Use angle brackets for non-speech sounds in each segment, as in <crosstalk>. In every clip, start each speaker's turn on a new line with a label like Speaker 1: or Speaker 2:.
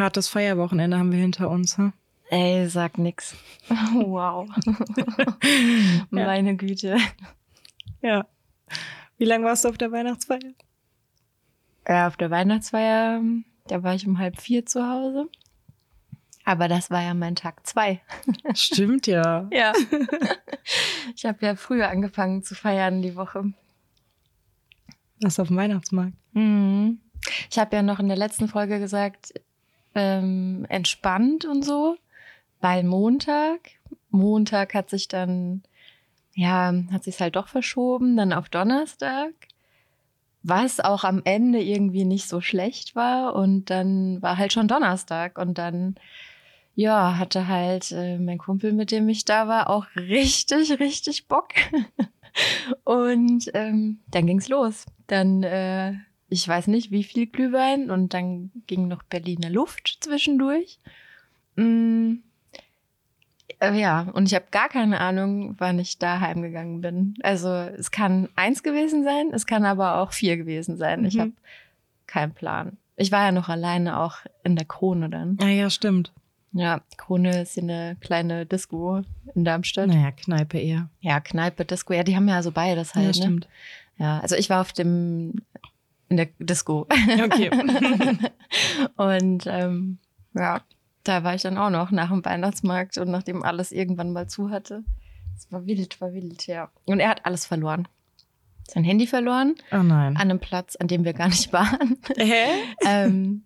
Speaker 1: Hartes Feierwochenende haben wir hinter uns. Hm?
Speaker 2: Ey, sag nix. <laughs> Wow. <laughs> Meine Güte.
Speaker 1: Ja. Wie lange warst du auf der Weihnachtsfeier?
Speaker 2: Ja, auf der Weihnachtsfeier, da war ich um halb vier zu Hause. Aber das war ja mein Tag zwei. <laughs>
Speaker 1: Stimmt ja.
Speaker 2: Ja. Ich habe ja früher angefangen zu feiern die Woche.
Speaker 1: Was auf dem Weihnachtsmarkt?
Speaker 2: Mhm. Ich habe ja noch in der letzten Folge gesagt, ähm, entspannt und so, weil Montag, Montag hat sich dann, ja, hat sich halt doch verschoben, dann auf Donnerstag, was auch am Ende irgendwie nicht so schlecht war und dann war halt schon Donnerstag und dann ja, hatte halt äh, mein Kumpel, mit dem ich da war, auch richtig, richtig Bock. <laughs> und ähm, dann ging's los. Dann, äh, ich weiß nicht, wie viel Glühwein und dann ging noch Berliner Luft zwischendurch. Äh, ja, und ich habe gar keine Ahnung, wann ich da heimgegangen bin. Also es kann eins gewesen sein, es kann aber auch vier gewesen sein. Ich
Speaker 1: Mhm.
Speaker 2: habe keinen Plan. Ich war ja noch alleine auch in der Krone dann.
Speaker 1: Ah ja, stimmt.
Speaker 2: Ja, Krone ist eine kleine Disco in Darmstadt.
Speaker 1: Naja, Kneipe eher.
Speaker 2: Ja, Kneipe, Disco. Ja, die haben ja so beides halt.
Speaker 1: ja,
Speaker 2: ne?
Speaker 1: stimmt.
Speaker 2: Ja, also ich war auf dem in der Disco.
Speaker 1: Okay. <laughs>
Speaker 2: und ähm, ja, da war ich dann auch noch nach dem Weihnachtsmarkt und nachdem alles irgendwann mal zu hatte. Es war wild, war wild, ja. Und er hat alles verloren. Sein Handy verloren
Speaker 1: Oh nein.
Speaker 2: an einem Platz, an dem wir gar nicht waren.
Speaker 1: Hä?
Speaker 2: ähm,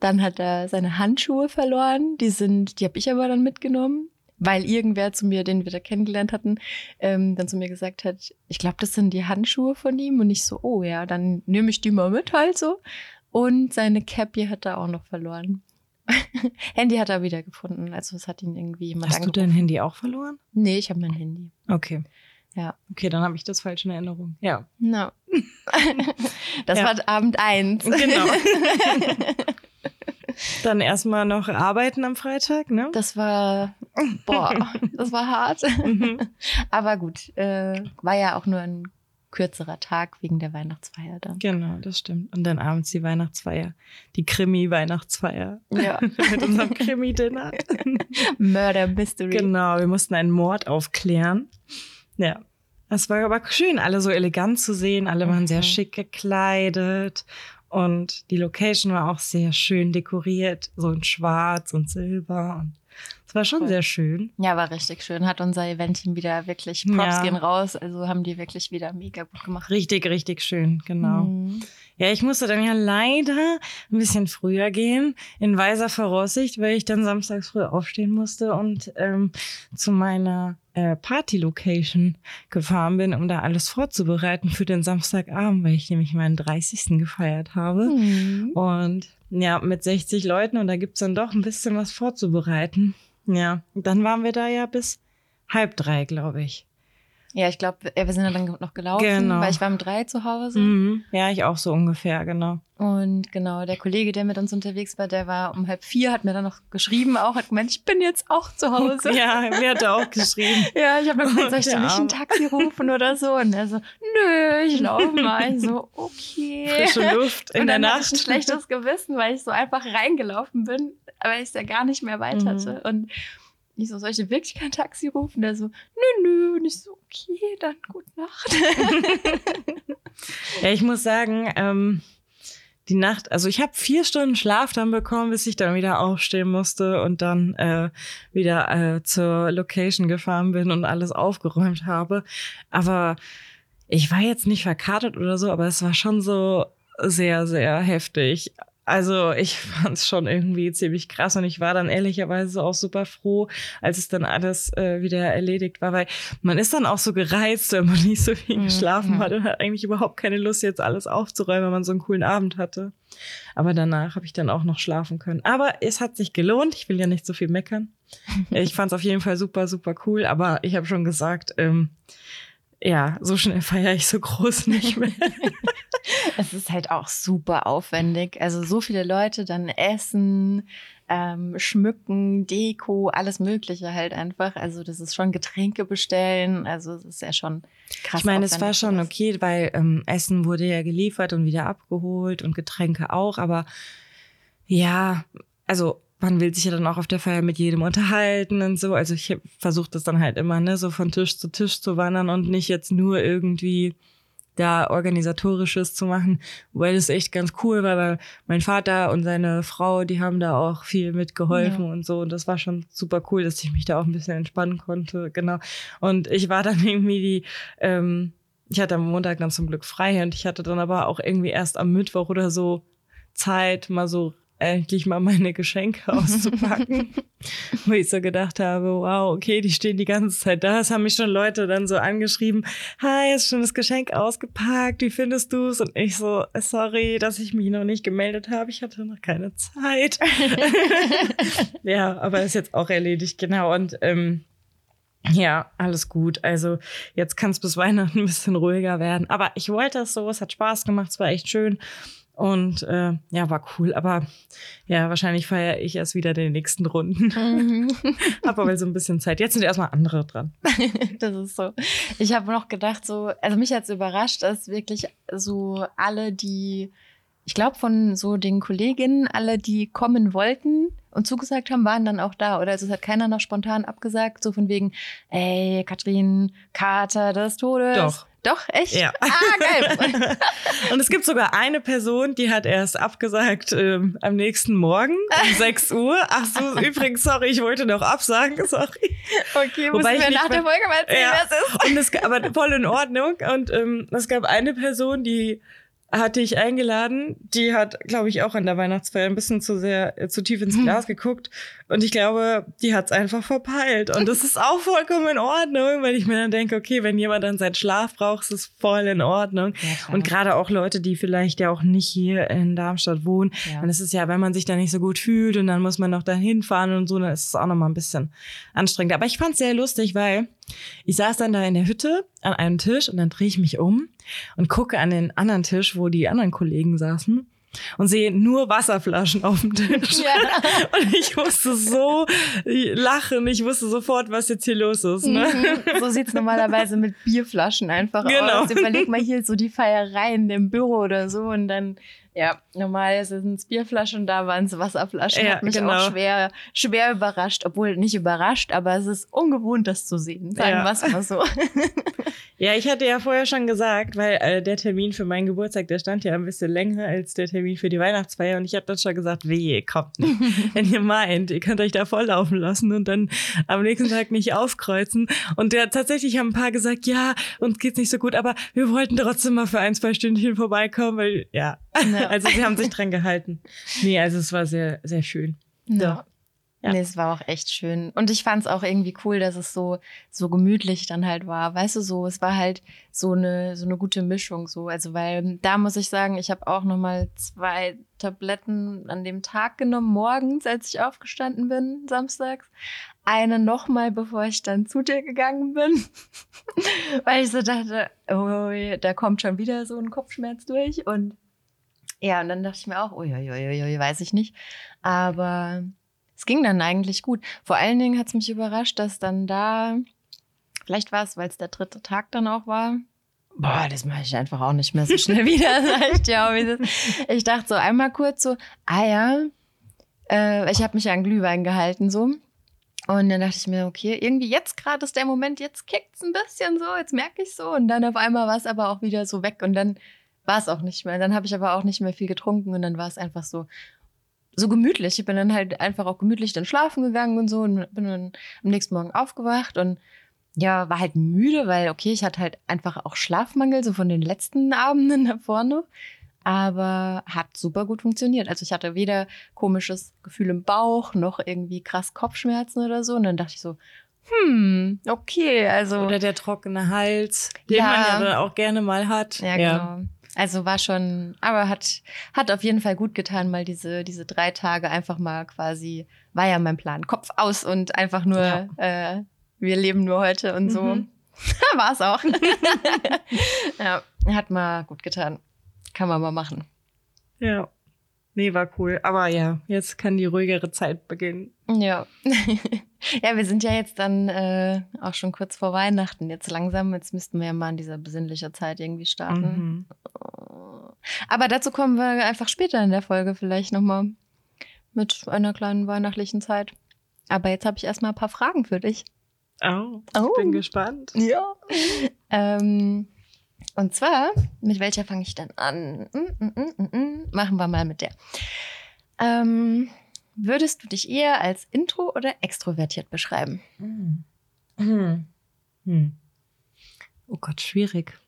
Speaker 2: dann hat er seine Handschuhe verloren. Die sind, die habe ich aber dann mitgenommen, weil irgendwer zu mir, den wir da kennengelernt hatten, ähm, dann zu mir gesagt hat, ich glaube, das sind die Handschuhe von ihm. Und ich so, oh ja, dann nehme ich die mal mit halt so. Und seine Cappy hat er auch noch verloren. <laughs> Handy hat er wieder gefunden. Also es hat ihn irgendwie jemand
Speaker 1: Hast du
Speaker 2: angerufen.
Speaker 1: dein Handy auch verloren?
Speaker 2: Nee, ich habe mein Handy.
Speaker 1: Okay.
Speaker 2: Ja.
Speaker 1: Okay, dann habe ich das falsch in Erinnerung. Ja.
Speaker 2: No. <laughs> das
Speaker 1: Ja.
Speaker 2: war Abend eins.
Speaker 1: Genau. <laughs> Dann erstmal noch arbeiten am Freitag, ne?
Speaker 2: Das war, boah, <laughs> das war hart.
Speaker 1: Mhm. <laughs>
Speaker 2: Aber gut, äh, war ja auch nur ein kürzerer Tag wegen der Weihnachtsfeier dann.
Speaker 1: Genau, das stimmt. Und dann abends die Weihnachtsfeier. Die Krimi-Weihnachtsfeier.
Speaker 2: Ja. <laughs>
Speaker 1: Mit unserem Krimi-Dinner.
Speaker 2: Murder Mystery.
Speaker 1: Genau, wir mussten einen Mord aufklären. Ja. Es war aber schön, alle so elegant zu sehen. Alle waren sehr
Speaker 2: Mhm.
Speaker 1: schick gekleidet. Und die Location war auch sehr schön dekoriert. So in schwarz und silber. Und es war schon
Speaker 2: Voll.
Speaker 1: sehr schön.
Speaker 2: Ja, war richtig schön. Hat unser Eventteam wieder wirklich Props
Speaker 1: Ja.
Speaker 2: gehen raus. Also haben die wirklich wieder mega gut gemacht.
Speaker 1: Richtig, richtig schön, genau.
Speaker 2: Mhm.
Speaker 1: Ja, ich musste dann ja leider ein bisschen früher gehen, in weiser Voraussicht, weil ich dann samstags früh aufstehen musste und ähm, zu meiner äh, Party-Location gefahren bin, um da alles vorzubereiten für den Samstagabend, weil ich nämlich meinen 30. gefeiert habe.
Speaker 2: Mhm.
Speaker 1: Und ja, mit 60 Leuten und da gibt's dann doch ein bisschen was vorzubereiten. Ja, dann waren wir da ja bis halb drei, glaube ich.
Speaker 2: Ja, ich glaube, wir sind dann noch gelaufen,
Speaker 1: Genau.
Speaker 2: weil ich war um drei zu Hause.
Speaker 1: Mhm. Ja, ich auch so ungefähr, genau.
Speaker 2: Und genau, der Kollege, der mit uns unterwegs war, der war um halb vier, hat mir dann noch geschrieben, auch hat gemeint, ich bin jetzt auch zu <laughs> Hause.
Speaker 1: Ja, mir hat er auch geschrieben. <laughs>
Speaker 2: Ja, ich habe dann gesagt, soll ich denn nicht ein. Taxi rufen oder so? Und er so, nö, ich laufe mal. Ich so, okay.
Speaker 1: Frische Luft <laughs> in der Nacht.
Speaker 2: ich ein schlechtes Gewissen, weil ich so einfach reingelaufen bin, weil ich es ja gar nicht mehr weit
Speaker 1: Mhm.
Speaker 2: hatte. Und ich so, soll ich wirklich kein Taxi rufen? Der so, nö, nö. Und ich so, okay, dann gute Nacht. <laughs>
Speaker 1: Ja, ich muss sagen, ähm, die Nacht, also ich habe vier Stunden Schlaf dann bekommen, bis ich dann wieder aufstehen musste und dann äh, wieder äh, zur Location gefahren bin und alles aufgeräumt habe. Aber ich war jetzt nicht verkartet oder so, aber es war schon so sehr, sehr heftig. Also ich <laughs> fand es schon irgendwie ziemlich krass und ich war dann ehrlicherweise auch super froh, als es dann alles äh, wieder erledigt war, weil man ist dann auch so gereizt, wenn man <laughs> nicht so viel
Speaker 2: Mhm.
Speaker 1: geschlafen hat und hat eigentlich überhaupt keine Lust, jetzt alles aufzuräumen, wenn man so einen coolen Abend hatte. Aber danach habe ich dann auch noch schlafen können. Aber es hat sich gelohnt. Ich will ja nicht so viel meckern. <laughs> Ich fand es auf jeden Fall super, super cool. Aber ich habe schon gesagt, ähm, ja, so schnell feiere ich so groß nicht mehr. <laughs>
Speaker 2: Es ist halt auch super aufwendig. Also so viele Leute dann essen, ähm, schmücken, Deko, alles Mögliche halt einfach. Also das ist schon Getränke bestellen. Also es ist ja schon krass.
Speaker 1: Ich meine, es war schon okay, weil ähm, Essen wurde ja geliefert und wieder abgeholt und Getränke auch, aber ja, also man will sich ja dann auch auf der Feier mit jedem unterhalten und so. Also ich versuche das dann halt immer, ne, so von Tisch zu Tisch zu wandern und nicht jetzt nur irgendwie da organisatorisches zu machen, weil das echt ganz cool war, weil mein Vater und seine Frau, die haben da auch viel mitgeholfen ja. und so und das war schon super cool, dass ich mich da auch ein bisschen entspannen konnte, genau. Und ich war dann <laughs> irgendwie die, ähm, ich hatte am Montag dann zum Glück frei und ich hatte dann aber auch irgendwie erst am Mittwoch oder so Zeit, mal so endlich mal meine Geschenke <laughs> auszupacken. Wo ich so gedacht habe, wow, okay, die stehen die ganze Zeit da. Es haben mich schon Leute dann so angeschrieben, hi, ist schon das Geschenk ausgepackt, wie findest du es? Und ich so, sorry, dass ich mich noch nicht gemeldet habe, ich hatte noch keine Zeit. <laughs> ja, aber ist jetzt auch erledigt, genau. Und ähm, ja, alles gut. Also jetzt kann es bis Weihnachten ein bisschen ruhiger werden. Aber ich wollte es so, es hat Spaß gemacht, es war echt schön. Und äh, ja, war cool. Aber ja, wahrscheinlich feiere ich erst wieder den nächsten Runden. Mhm. <laughs> Hab aber so ein bisschen Zeit. Jetzt sind erstmal andere dran. <laughs>
Speaker 2: das ist so. Ich habe noch gedacht, so, also mich hat es überrascht, dass wirklich so alle, die, ich glaube, von so den Kolleginnen, alle, die kommen wollten und zugesagt haben, waren dann auch da. Oder also es hat keiner noch spontan abgesagt, so von wegen, ey, Katrin, Kater des Todes.
Speaker 1: Doch.
Speaker 2: Doch, echt?
Speaker 1: Ja.
Speaker 2: Ah, geil. <laughs>
Speaker 1: und es gibt sogar eine Person, die hat erst abgesagt ähm, am nächsten Morgen um <laughs> 6 Uhr. Ach so, übrigens, sorry, ich wollte noch absagen, sorry.
Speaker 2: Okay, Wobei ich mir nach der Folge mal erzählen, ja. was ist.
Speaker 1: Und es, aber voll in Ordnung. Und ähm, es gab eine Person, die hatte ich eingeladen. Die hat, glaube ich, auch an der Weihnachtsfeier ein bisschen zu sehr, äh, zu tief ins Glas geguckt. Und ich glaube, die hat es einfach verpeilt. Und das ist auch vollkommen in Ordnung, weil ich mir dann denke, okay, wenn jemand dann seinen Schlaf braucht, ist es voll in Ordnung. Ja, und gerade auch Leute, die vielleicht ja auch nicht hier in Darmstadt wohnen, ja. dann ist es ja, wenn man sich da nicht so gut fühlt und dann muss man noch dahin fahren und so, dann ist es auch nochmal ein bisschen anstrengend. Aber ich fand es sehr lustig, weil ich saß dann da in der Hütte an einem Tisch und dann drehe ich mich um und gucke an den anderen Tisch, wo die anderen Kollegen saßen und sehe nur Wasserflaschen auf dem Tisch. Ja. <laughs> Und ich musste so lachen. Ich wusste sofort, was jetzt hier los ist. Ne?
Speaker 2: Mhm. So sieht's normalerweise mit Bierflaschen einfach genau. aus. Überleg mal hier so die Feiereien im Büro oder so und dann ja, normal sind es Bierflaschen, da waren es Wasserflaschen. Ja, Hat mich genau. auch schwer, schwer überrascht, obwohl nicht überrascht, aber es ist ungewohnt, das zu sehen. Sagen ja. wir es mal so. <laughs>
Speaker 1: Ja, ich hatte ja vorher schon gesagt, weil äh, der Termin für meinen Geburtstag, der stand ja ein bisschen länger als der Termin für die Weihnachtsfeier. Und ich habe dann schon gesagt, wehe, kommt nicht. <laughs> Wenn ihr meint, ihr könnt euch da volllaufen lassen und dann am nächsten Tag nicht aufkreuzen. Und der, tatsächlich haben ein paar gesagt, ja, uns geht's nicht so gut, aber wir wollten trotzdem mal für ein, zwei Stündchen vorbeikommen, weil ja, ja. Also sie haben sich <laughs> dran gehalten. Nee, also es war sehr, sehr schön.
Speaker 2: Ja. Ja. Nee, es war auch echt schön. Und ich fand es auch irgendwie cool, dass es so, so gemütlich dann halt war. Weißt du, so, es war halt so eine, so eine gute Mischung so. Also, weil da muss ich sagen, ich habe auch nochmal zwei Tabletten an dem Tag genommen, morgens, als ich aufgestanden bin, samstags. Eine nochmal, bevor ich dann zu dir gegangen bin. <laughs> weil ich so dachte, oh, da kommt schon wieder so ein Kopfschmerz durch. Und ja, und dann dachte ich mir auch, uiuiui, weiß ich nicht. Aber es ging dann eigentlich gut. Vor allen Dingen hat es mich überrascht, dass dann da, vielleicht war es, weil es der dritte Tag dann auch war. Boah, das mache ich einfach auch nicht mehr so schnell <laughs> wieder. ich, ja, ich dachte so einmal kurz so, ah ja, äh, ich habe mich ja an Glühwein gehalten so. Und dann dachte ich mir, okay, irgendwie jetzt gerade ist der Moment, jetzt kickt es ein bisschen so, jetzt merke ich so. Und dann auf einmal war es aber auch wieder so weg und dann war es auch nicht mehr. Dann habe ich aber auch nicht mehr viel getrunken und dann war es einfach so, so gemütlich. Ich bin dann halt einfach auch gemütlich dann schlafen gegangen und so und bin dann am nächsten Morgen aufgewacht und ja, war halt müde, weil okay, ich hatte halt einfach auch Schlafmangel, so von den letzten Abenden <laughs> davor noch. Aber hat super gut funktioniert. Also ich hatte weder komisches Gefühl im Bauch, noch irgendwie krass Kopfschmerzen oder so. Und dann dachte ich so, hm, okay, also.
Speaker 1: Oder der trockene Hals, den ja. man ja dann auch gerne mal hat.
Speaker 2: Ja, ja. genau. Also war schon, aber hat, hat auf jeden Fall gut getan, mal diese, diese drei Tage einfach mal quasi, war ja mein Plan, Kopf aus und einfach nur, ja. äh, wir leben nur heute und so. Mhm. <laughs> war es auch. <laughs> ja, hat mal gut getan. Kann man mal machen.
Speaker 1: Ja. Nee, war cool. Aber ja, jetzt kann die ruhigere Zeit beginnen.
Speaker 2: Ja. <laughs> ja, wir sind ja jetzt dann äh, auch schon kurz vor Weihnachten. Jetzt langsam, jetzt müssten wir ja mal in dieser besinnlichen Zeit irgendwie starten. Mhm. Aber dazu kommen wir einfach später in der Folge vielleicht nochmal. mit einer kleinen weihnachtlichen Zeit. Aber jetzt habe ich erstmal ein paar Fragen für dich.
Speaker 1: Oh,
Speaker 2: Oh.
Speaker 1: ich bin gespannt.
Speaker 2: Ja. <laughs> ähm, und zwar, mit welcher fange ich denn an? Mm, mm, mm, mm, mm. Machen wir mal mit der. Ähm, würdest du dich eher als intro oder extrovertiert beschreiben?
Speaker 1: Hm. Hm. Hm. Oh Gott, schwierig.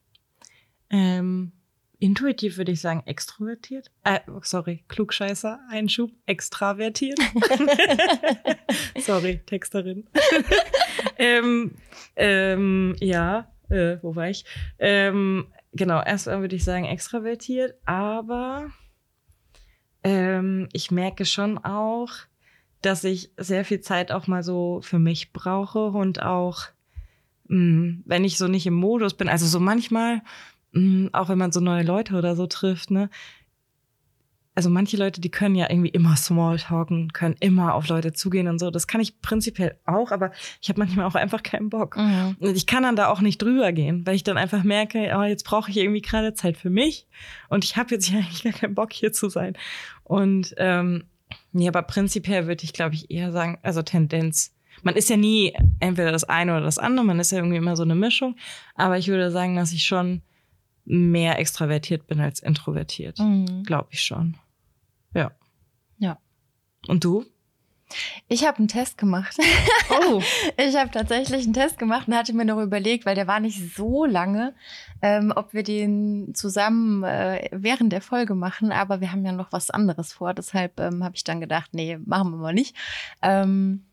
Speaker 1: Ähm, intuitiv würde ich sagen extrovertiert. Äh, sorry, Klugscheißer, Einschub, extravertiert. <laughs> sorry, Texterin. <laughs> ähm, ähm, ja, äh, wo war ich? Ähm, genau, erstmal würde ich sagen extravertiert, aber ähm, ich merke schon auch, dass ich sehr viel Zeit auch mal so für mich brauche und auch, mh, wenn ich so nicht im Modus bin, also so manchmal, mh, auch wenn man so neue Leute oder so trifft, ne, also manche Leute, die können ja irgendwie immer Smalltalken, können immer auf Leute zugehen und so. Das kann ich prinzipiell auch, aber ich habe manchmal auch einfach keinen Bock.
Speaker 2: Mhm.
Speaker 1: Und ich kann dann da auch nicht drüber gehen, weil ich dann einfach merke, oh, jetzt brauche ich irgendwie gerade Zeit für mich und ich habe jetzt hier <laughs> eigentlich gar keinen Bock hier zu sein. Und ähm, nee, aber prinzipiell würde ich, glaube ich, eher sagen, also Tendenz. Man ist ja nie entweder das eine oder das andere, man ist ja irgendwie immer so eine Mischung. Aber ich würde sagen, dass ich schon mehr extravertiert bin als introvertiert.
Speaker 2: Mhm.
Speaker 1: Glaube ich schon. Ja.
Speaker 2: Ja.
Speaker 1: Und du?
Speaker 2: Ich habe einen Test gemacht. <laughs>
Speaker 1: Oh.
Speaker 2: Ich habe tatsächlich einen Test gemacht und hatte mir noch überlegt, weil der war nicht so lange, ähm, ob wir den zusammen äh, während der Folge machen. Aber wir haben ja noch was anderes vor. Deshalb ähm, habe ich dann gedacht, nee, machen wir mal nicht. Ähm,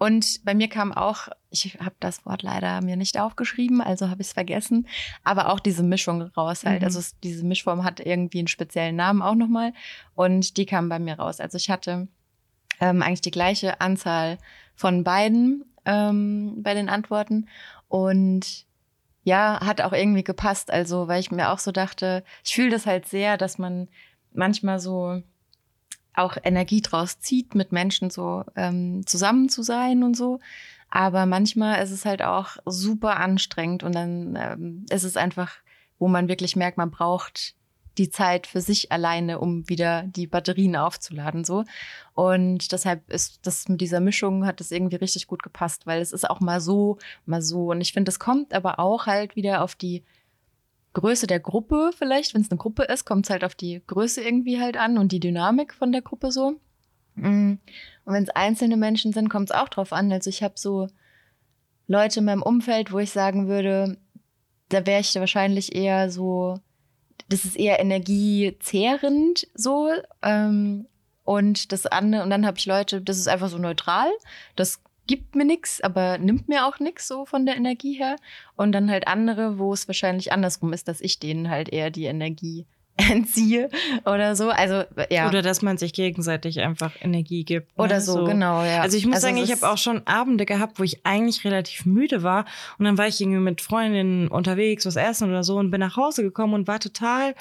Speaker 2: und bei mir kam auch, ich habe das Wort leider mir nicht aufgeschrieben, also habe ich es vergessen, aber auch diese Mischung raus halt.
Speaker 1: Mhm.
Speaker 2: Also es, diese Mischform hat irgendwie einen speziellen Namen auch nochmal und die kam bei mir raus. Also ich hatte ähm, eigentlich die gleiche Anzahl von beiden ähm, bei den Antworten und ja, hat auch irgendwie gepasst. Also, weil ich mir auch so dachte, ich fühle das halt sehr, dass man manchmal so auch Energie draus zieht, mit Menschen so ähm, zusammen zu sein und so. Aber manchmal ist es halt auch super anstrengend und dann ähm, ist es einfach, wo man wirklich merkt, man braucht die Zeit für sich alleine, um wieder die Batterien aufzuladen so. Und deshalb ist das mit dieser Mischung hat das irgendwie richtig gut gepasst, weil es ist auch mal so, mal so. Und ich finde, das kommt aber auch halt wieder auf die Größe der Gruppe vielleicht. Wenn es eine Gruppe ist, kommt es halt auf die Größe irgendwie halt an und die Dynamik von der Gruppe so. Mm. Und wenn es einzelne Menschen sind, kommt es auch drauf an. Also ich habe so Leute in meinem Umfeld, wo ich sagen würde, da wäre ich wahrscheinlich eher so, das ist eher energiezehrend so. Ähm, und das andere, und dann habe ich Leute, das ist einfach so neutral. Das gibt mir nichts, aber nimmt mir auch nichts so von der Energie her. Und dann halt andere, wo es wahrscheinlich andersrum ist, dass ich denen halt eher die Energie <laughs> entziehe oder so. Also ja.
Speaker 1: Oder dass man sich gegenseitig einfach Energie gibt. ne?
Speaker 2: Oder so, genau, ja.
Speaker 1: Also ich muss sagen,
Speaker 2: es
Speaker 1: ich habe auch schon Abende gehabt, wo ich eigentlich relativ müde war und dann war ich irgendwie mit Freundinnen unterwegs, was essen oder so und bin nach Hause gekommen und war total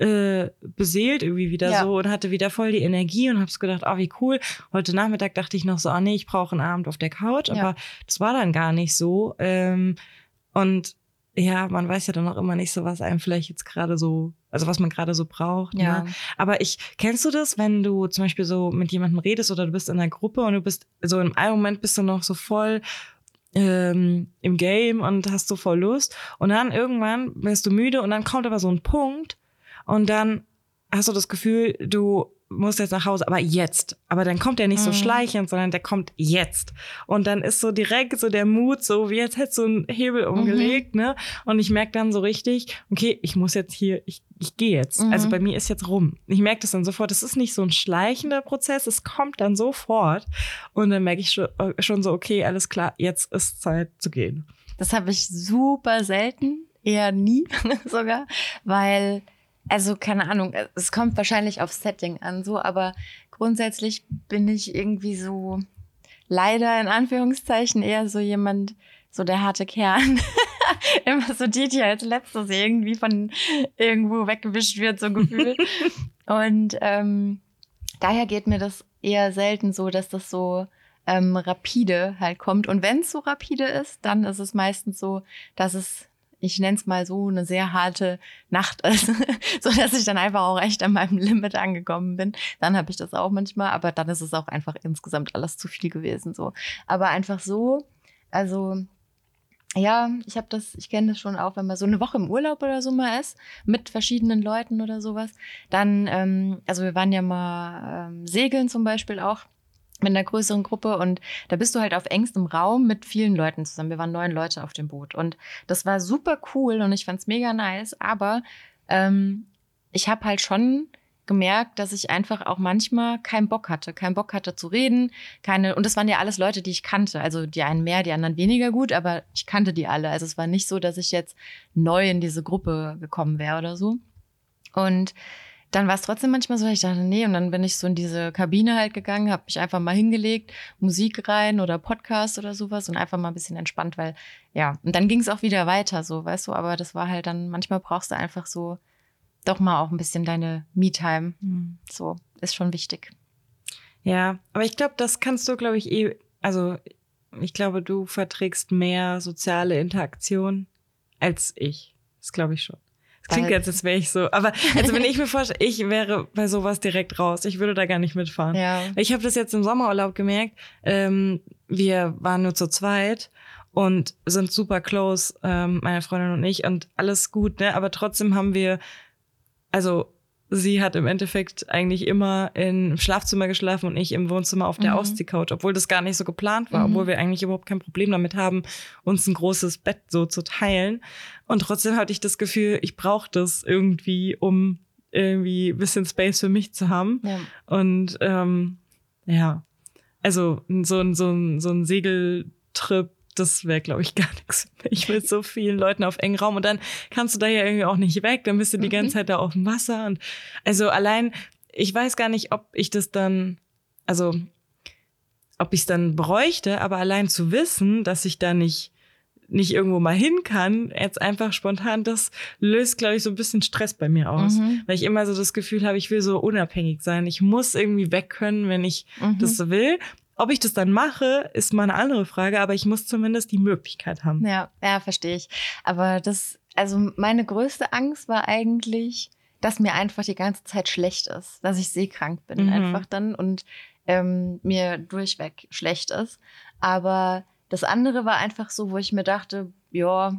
Speaker 1: äh, beseelt irgendwie wieder
Speaker 2: Ja.
Speaker 1: so und hatte wieder voll die Energie und habe gedacht, oh wie cool. Heute Nachmittag dachte ich noch so, ah nee, ich brauche einen Abend auf der Couch,
Speaker 2: Ja.
Speaker 1: aber das war dann gar nicht so. Ähm, und ja, man weiß ja dann auch immer nicht so, was einem vielleicht jetzt gerade so, also was man gerade so braucht.
Speaker 2: Ja.
Speaker 1: Ne? Aber ich, kennst du das, wenn du zum Beispiel so mit jemandem redest oder du bist in einer Gruppe und du bist, so im einen Moment bist du noch so voll ähm, im Game und hast so voll Lust und dann irgendwann wirst du müde und dann kommt aber so ein Punkt und dann hast du das Gefühl, du musst jetzt nach Hause, aber jetzt. Aber dann kommt der nicht so
Speaker 2: Mhm.
Speaker 1: schleichend, sondern der kommt jetzt. Und dann ist so direkt so der Mut, so wie jetzt hättest du einen Hebel umgelegt, ne? Und ich merke dann so richtig, okay, ich muss jetzt hier, ich, ich gehe jetzt.
Speaker 2: Mhm.
Speaker 1: Also bei mir ist jetzt rum. Ich merke das dann sofort. Das ist nicht so ein schleichender Prozess, es kommt dann sofort. Und dann merke ich schon, äh, schon so, okay, alles klar, jetzt ist Zeit zu gehen.
Speaker 2: Das habe ich super selten, eher nie <laughs> sogar, weil, also keine Ahnung, es kommt wahrscheinlich aufs Setting an, so, aber grundsätzlich bin ich irgendwie so leider in Anführungszeichen eher so jemand, so der harte Kern. <laughs> Immer so die, die als letztes irgendwie von irgendwo weggewischt wird, so gefühlt. <laughs> Und ähm, daher geht mir das eher selten so, dass das so ähm, rapide halt kommt. Und wenn es so rapide ist, dann ist es meistens so, dass es ich nenne es mal so, eine sehr harte Nacht ist, <laughs> so ich dann einfach auch echt an meinem Limit angekommen bin. Dann habe ich das auch manchmal, aber dann ist es auch einfach insgesamt alles zu viel gewesen. So, aber einfach so, also ja, ich habe das, ich kenne das schon auch, wenn man so eine Woche im Urlaub oder so mal ist, mit verschiedenen Leuten oder sowas. Dann, ähm, also wir waren ja mal ähm, segeln zum Beispiel auch mit einer größeren Gruppe und da bist du halt auf engstem Raum mit vielen Leuten zusammen. Wir waren neun Leute auf dem Boot und das war super cool und ich fand's mega nice, aber ähm, ich habe halt schon gemerkt, dass ich einfach auch manchmal keinen Bock hatte, keinen Bock hatte zu reden, keine und das waren ja alles Leute, die ich kannte, also die einen mehr, die anderen weniger gut, aber ich kannte die alle. Also es war nicht so, dass ich jetzt neu in diese Gruppe gekommen wäre oder so. Und dann war es trotzdem manchmal so, ich dachte, nee, und dann bin ich so in diese Kabine halt gegangen, habe mich einfach mal hingelegt, Musik rein oder Podcast oder sowas und einfach mal ein bisschen entspannt, weil ja, und dann ging es auch wieder weiter, so, weißt du, aber das war halt dann, manchmal brauchst du einfach so doch mal auch ein bisschen deine Me-Time. Mhm. So, ist schon wichtig.
Speaker 1: Ja, aber ich glaube, das kannst du, glaube ich, eh, also ich glaube, du verträgst mehr soziale Interaktion als ich. Das glaube ich schon. Klingt jetzt, als wäre ich so. Aber also wenn ich mir vorstelle, ich wäre bei sowas direkt raus. Ich würde da gar nicht mitfahren. Ja. Ich habe das jetzt im Sommerurlaub gemerkt. Ähm, wir waren nur zu zweit und sind super close, ähm, meine Freundin und ich, und alles gut, ne? Aber trotzdem haben wir also sie hat im Endeffekt eigentlich immer im Schlafzimmer geschlafen und ich im Wohnzimmer auf der mhm. Ausziehcouch, obwohl das gar nicht so geplant war, mhm. obwohl wir eigentlich überhaupt kein Problem damit haben, uns ein großes Bett so zu teilen. Und trotzdem hatte ich das Gefühl, ich brauche das irgendwie, um irgendwie ein bisschen Space für mich zu haben. Ja. Und ähm, ja, also so ein, so ein, so ein Segeltrip das wäre, glaube ich, <laughs> gar nichts für mich mit so vielen Leuten auf engen Raum. Und dann kannst du da ja irgendwie auch nicht weg, dann bist du die mhm. ganze Zeit da auf dem Wasser. Und also allein, ich weiß gar nicht, ob ich das dann, also ob ich es dann bräuchte, aber allein zu wissen, dass ich da nicht nicht irgendwo mal hin kann, jetzt einfach spontan, das löst, glaube ich, so ein bisschen Stress bei mir aus. Mhm. Weil ich immer so das Gefühl habe, ich will so unabhängig sein. Ich muss irgendwie weg können, wenn ich mhm. das so will. Ob ich das dann mache, ist mal eine andere Frage, aber ich muss zumindest die Möglichkeit haben.
Speaker 2: Ja, ja, verstehe ich. Aber das, also meine größte Angst war eigentlich, dass mir einfach die ganze Zeit schlecht ist, dass ich seekrank bin mhm. einfach dann und ähm, mir durchweg schlecht ist. Aber das andere war einfach so, wo ich mir dachte, ja,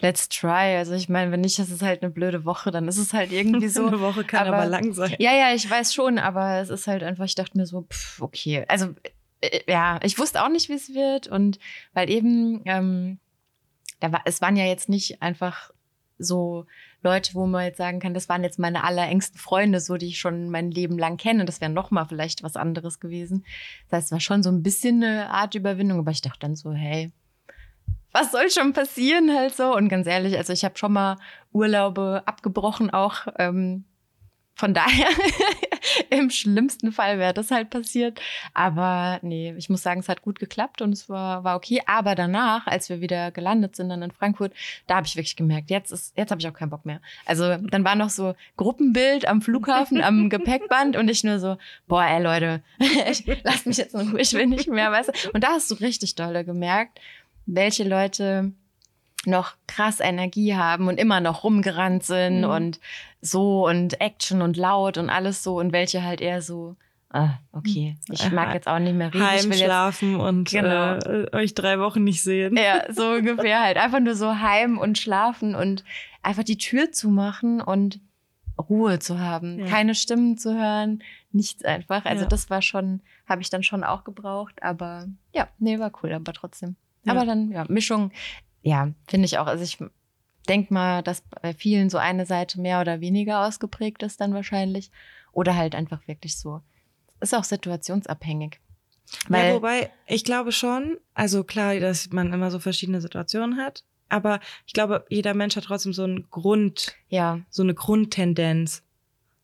Speaker 2: let's try. Also ich meine, wenn nicht, das ist halt eine blöde Woche, dann ist es halt irgendwie <laughs> so.
Speaker 1: eine Woche kann aber, aber lang sein.
Speaker 2: Ja, ja, ich weiß schon, aber es ist halt einfach, ich dachte mir so, pff, okay. Also äh, ja, ich wusste auch nicht, wie es wird. Und weil eben, ähm, da war, es waren ja jetzt nicht einfach so Leute, wo man jetzt sagen kann, das waren jetzt meine allerengsten Freunde, so die ich schon mein Leben lang kenne. Das wäre noch mal vielleicht was anderes gewesen. Das heißt, es war schon so ein bisschen eine Art Überwindung, aber ich dachte dann so, hey, was soll schon passieren halt so? Und ganz ehrlich, also ich habe schon mal Urlaube abgebrochen auch. Ähm, von daher <laughs> Im schlimmsten Fall wäre das halt passiert. Aber nee, ich muss sagen, es hat gut geklappt und es war, war okay. Aber danach, als wir wieder gelandet sind dann in Frankfurt, da habe ich wirklich gemerkt, jetzt ist, jetzt habe ich auch keinen Bock mehr. Also dann war noch so Gruppenbild am Flughafen, am <laughs> Gepäckband und ich nur so, boah, ey Leute, <laughs> lass mich jetzt in Ruhe, ich will nicht mehr, weißt du. Und da hast du richtig dolle gemerkt, welche Leute noch krass Energie haben und immer noch rumgerannt sind mhm. und so und Action und laut und alles so und welche halt eher so, ah, okay, ich mag jetzt auch nicht mehr
Speaker 1: reden. Heimschlafen und genau. äh, euch drei Wochen nicht sehen.
Speaker 2: Ja, so ungefähr halt. Einfach nur so heim und schlafen und einfach die Tür zumachen und Ruhe zu haben, ja. keine Stimmen zu hören, nichts einfach. Also ja. das war schon, habe ich dann schon auch gebraucht, aber ja, nee, war cool, aber trotzdem. Ja. Aber dann, ja, Mischung ja, finde ich auch. Also ich denke mal, dass bei vielen so eine Seite mehr oder weniger ausgeprägt ist dann wahrscheinlich. Oder halt einfach wirklich so. Ist auch situationsabhängig.
Speaker 1: Weil ja, wobei, ich glaube schon, also klar, dass man immer so verschiedene Situationen hat, aber ich glaube, jeder Mensch hat trotzdem so einen Grund, ja. so eine Grundtendenz.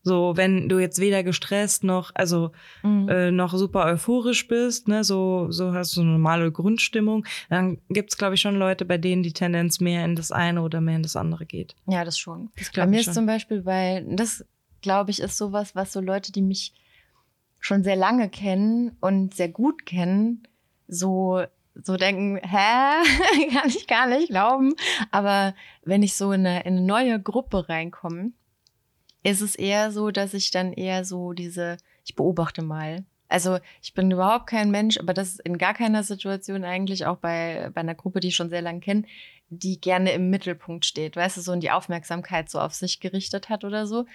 Speaker 1: So, wenn du jetzt weder gestresst noch, also mhm. äh, noch super euphorisch bist, ne, so, so hast du eine normale Grundstimmung, dann gibt's glaube ich, schon Leute, bei denen die Tendenz mehr in das eine oder mehr in das andere geht.
Speaker 2: Ja, das schon. Das bei mir ist zum Beispiel bei, das glaube ich, ist sowas, was so Leute, die mich schon sehr lange kennen und sehr gut kennen, so so denken, hä, <laughs> kann ich gar nicht glauben. Aber wenn ich so in eine, in eine neue Gruppe reinkomme, ist es eher so, dass ich dann eher so diese, ich beobachte mal. Also ich bin überhaupt kein Mensch, aber das ist in gar keiner Situation eigentlich, auch bei, bei einer Gruppe, die ich schon sehr lange kenne, die gerne im Mittelpunkt steht, weißt du, so und die Aufmerksamkeit so auf sich gerichtet hat oder so.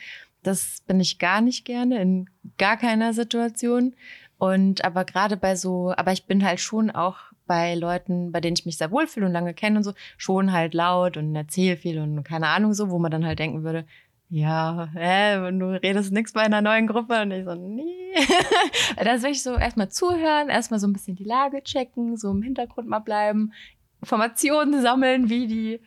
Speaker 2: Das bin ich gar nicht gerne, in gar keiner Situation. Und aber gerade bei so, aber ich bin halt schon auch bei Leuten, bei denen ich mich sehr wohlfühle und lange kenne und so, schon halt laut und erzähle viel und keine Ahnung so, wo man dann halt denken würde, ja, hä, du redest nichts bei einer neuen Gruppe und ich so, nee. <laughs> das will ich so erstmal zuhören, erstmal so ein bisschen die Lage checken, so im Hintergrund mal bleiben, Informationen sammeln, wie die,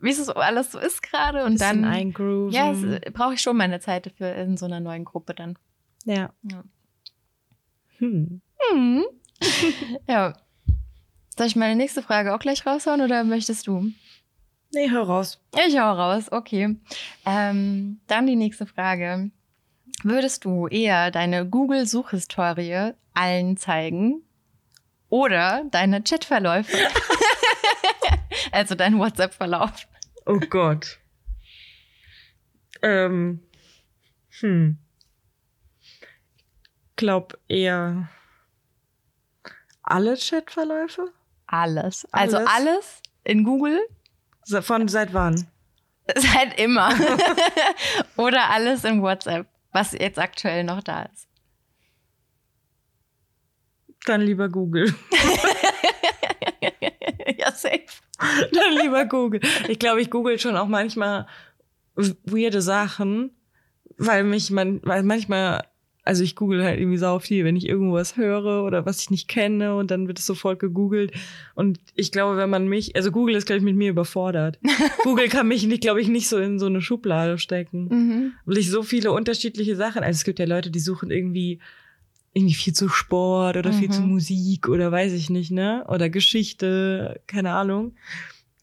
Speaker 2: wie es so alles so ist gerade und dann
Speaker 1: eingrooven.
Speaker 2: Ja, brauche ich schon meine Zeit dafür in so einer neuen Gruppe dann.
Speaker 1: Ja.
Speaker 2: Ja.
Speaker 1: Hm.
Speaker 2: Hm. <laughs> ja. Soll ich meine nächste Frage auch gleich raushauen oder möchtest du?
Speaker 1: Nee, hör raus.
Speaker 2: Ich hau raus, okay. Ähm, dann die nächste Frage. Würdest du eher deine Google-Suchhistorie allen zeigen oder deine Chatverläufe? <laughs> also dein WhatsApp-Verlauf.
Speaker 1: Oh Gott. Ähm. Hm. Glaub eher alle Chatverläufe?
Speaker 2: Alles. Also
Speaker 1: Alles?
Speaker 2: alles in Google
Speaker 1: Von seit wann? <laughs>
Speaker 2: seit immer. <laughs> oder alles in WhatsApp, was jetzt aktuell noch da ist.
Speaker 1: Dann lieber Google. <laughs>
Speaker 2: ja, safe.
Speaker 1: Dann lieber Google. Ich glaube, ich google schon auch manchmal weirde Sachen, weil mich man, weil manchmal, also ich google halt irgendwie sau viel, wenn ich irgendwas höre oder was ich nicht kenne und dann wird es sofort gegoogelt. Und ich glaube, wenn man mich, also Google ist, glaube ich, mit mir überfordert. <laughs> Google kann mich nicht, glaube ich, nicht so in so eine Schublade stecken.
Speaker 2: Mhm.
Speaker 1: Weil ich so viele unterschiedliche Sachen, also es gibt ja Leute, die suchen irgendwie irgendwie viel zu Sport oder viel
Speaker 2: Mhm.
Speaker 1: zu Musik oder weiß ich nicht, ne? Oder Geschichte, keine Ahnung.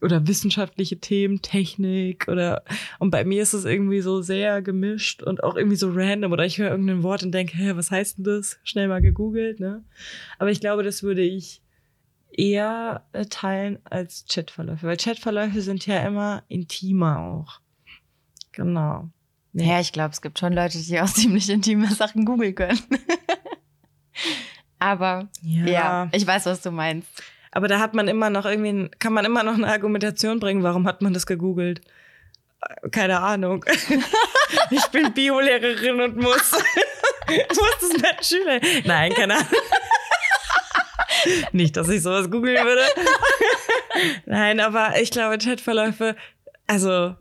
Speaker 1: Oder wissenschaftliche Themen, Technik oder und bei mir ist es irgendwie so sehr gemischt und auch irgendwie so random oder ich höre irgendein Wort und denke, hä, was heißt denn das? Schnell mal gegoogelt, ne? Aber ich glaube, das würde ich eher äh, teilen als Chatverläufe, weil Chatverläufe sind ja immer intimer auch. Genau.
Speaker 2: Ja, ich glaube, es gibt schon Leute, die auch <laughs> ziemlich intime Sachen googeln können. <laughs> Aber ja. ich weiß, was du meinst.
Speaker 1: Aber da hat man immer noch irgendwie, kann man immer noch eine Argumentation bringen, warum hat man das gegoogelt? Keine Ahnung. <laughs> ich bin Biolehrerin und muss, <laughs> muss das mit Schüler. <laughs> Nein, keine Ahnung. Nicht, dass ich sowas googeln würde. Nein, aber ich glaube, Chatverläufe, also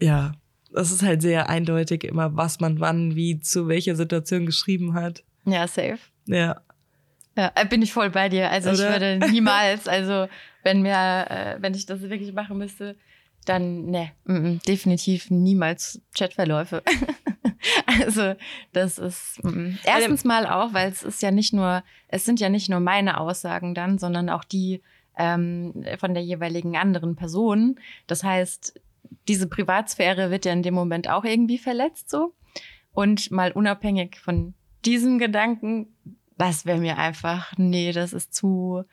Speaker 1: ja, das ist halt sehr eindeutig immer, was man wann, wie, zu welcher Situation geschrieben hat.
Speaker 2: Ja, safe.
Speaker 1: Ja.
Speaker 2: Ja, äh, bin ich voll bei dir. Also ich
Speaker 1: Oder?
Speaker 2: würde niemals, <laughs> also wenn mir, äh, wenn ich das wirklich machen müsste, dann ne, mm, mm, definitiv niemals Chatverläufe. <laughs> also das ist mm. erstens mal auch, weil es ist ja nicht nur, es sind ja nicht nur meine Aussagen dann, sondern auch die ähm, von der jeweiligen anderen Person. Das heißt, diese Privatsphäre wird ja in dem Moment auch irgendwie verletzt so. Und mal unabhängig von diesem Gedanken, das wäre mir einfach, nee, das ist zu,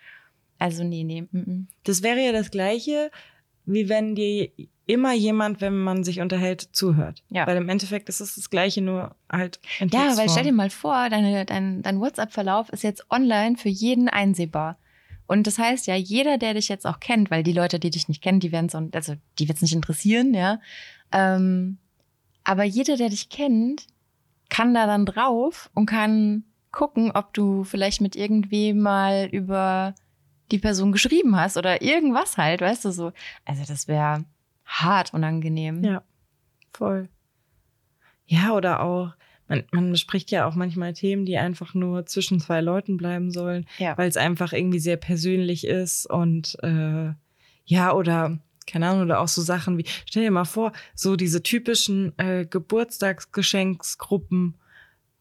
Speaker 2: also nee, nee. Mm -mm.
Speaker 1: Das wäre ja das Gleiche, wie wenn dir immer jemand, wenn man sich unterhält, zuhört.
Speaker 2: Ja.
Speaker 1: Weil im Endeffekt ist es das Gleiche, nur halt in
Speaker 2: Ja, weil stell dir mal vor, deine, dein, dein WhatsApp-Verlauf ist jetzt online für jeden einsehbar. Und das heißt ja, jeder, der dich jetzt auch kennt, weil die Leute, die dich nicht kennen, die werden so, also die wird es nicht interessieren, ja. Ähm, aber jeder, der dich kennt, kann da dann drauf und kann gucken, ob du vielleicht mit irgendwem mal über die Person geschrieben hast oder irgendwas halt, weißt du so. Also das wäre hart unangenehm.
Speaker 1: Ja, voll. Ja, oder auch, man, man bespricht ja auch manchmal Themen, die einfach nur zwischen zwei Leuten bleiben sollen,
Speaker 2: Ja.
Speaker 1: weil es einfach irgendwie sehr persönlich ist und äh, ja, oder keine Ahnung, oder auch so Sachen wie, stell dir mal vor, so diese typischen äh, Geburtstagsgeschenksgruppen.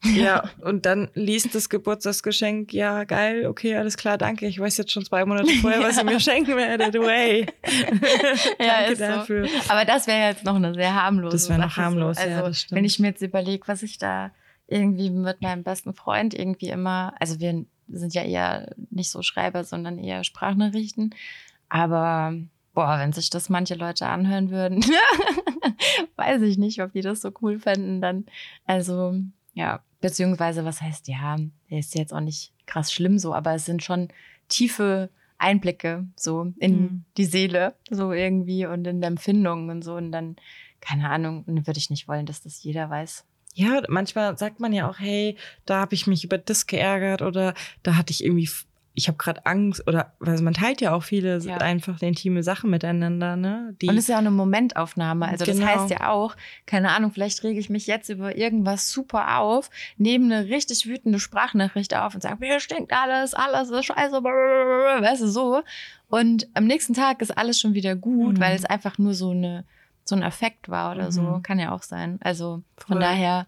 Speaker 1: Ja, und dann liest das Geburtstagsgeschenk, ja, geil, okay, alles klar, danke. Ich weiß jetzt schon zwei Monate vorher, was ihr <laughs> mir schenken werdet. Way. <laughs> <laughs>
Speaker 2: Ja,
Speaker 1: danke
Speaker 2: ist so.
Speaker 1: dafür.
Speaker 2: Aber das wäre jetzt noch eine sehr harmlose
Speaker 1: Das wär noch harmlos,
Speaker 2: so.
Speaker 1: ja,
Speaker 2: Also,
Speaker 1: das stimmt.
Speaker 2: wenn ich mir jetzt überlege, was ich da irgendwie mit meinem besten Freund irgendwie immer, also wir sind ja eher nicht so Schreiber, sondern eher Sprachnachrichten. Aber boah, wenn sich das manche Leute anhören würden, weiß ich nicht, ob die das so cool fänden dann. Also, ja, beziehungsweise, was heißt, ja, der ist jetzt auch nicht krass schlimm so, aber es sind schon tiefe Einblicke so in mhm. die Seele, so irgendwie und in der Empfindung und so. Und dann, keine Ahnung, würde ich nicht wollen, dass das jeder weiß.
Speaker 1: Ja, manchmal sagt man ja auch, hey, da habe ich mich über das geärgert oder da hatte ich irgendwie ich habe gerade Angst oder weil man teilt ja auch viele ja. einfach intime Sachen miteinander, ne?
Speaker 2: Die und es ist ja auch eine Momentaufnahme. Also genau. das heißt ja auch, keine Ahnung, vielleicht rege ich mich jetzt über irgendwas super auf, nehme eine richtig wütende Sprachnachricht auf und sage, mir stinkt alles, alles ist scheiße, weißt du so. Und am nächsten Tag ist alles schon wieder gut, mhm. weil es einfach nur so eine so ein Effekt war oder mhm. so, kann ja auch sein. Also von Voll. daher.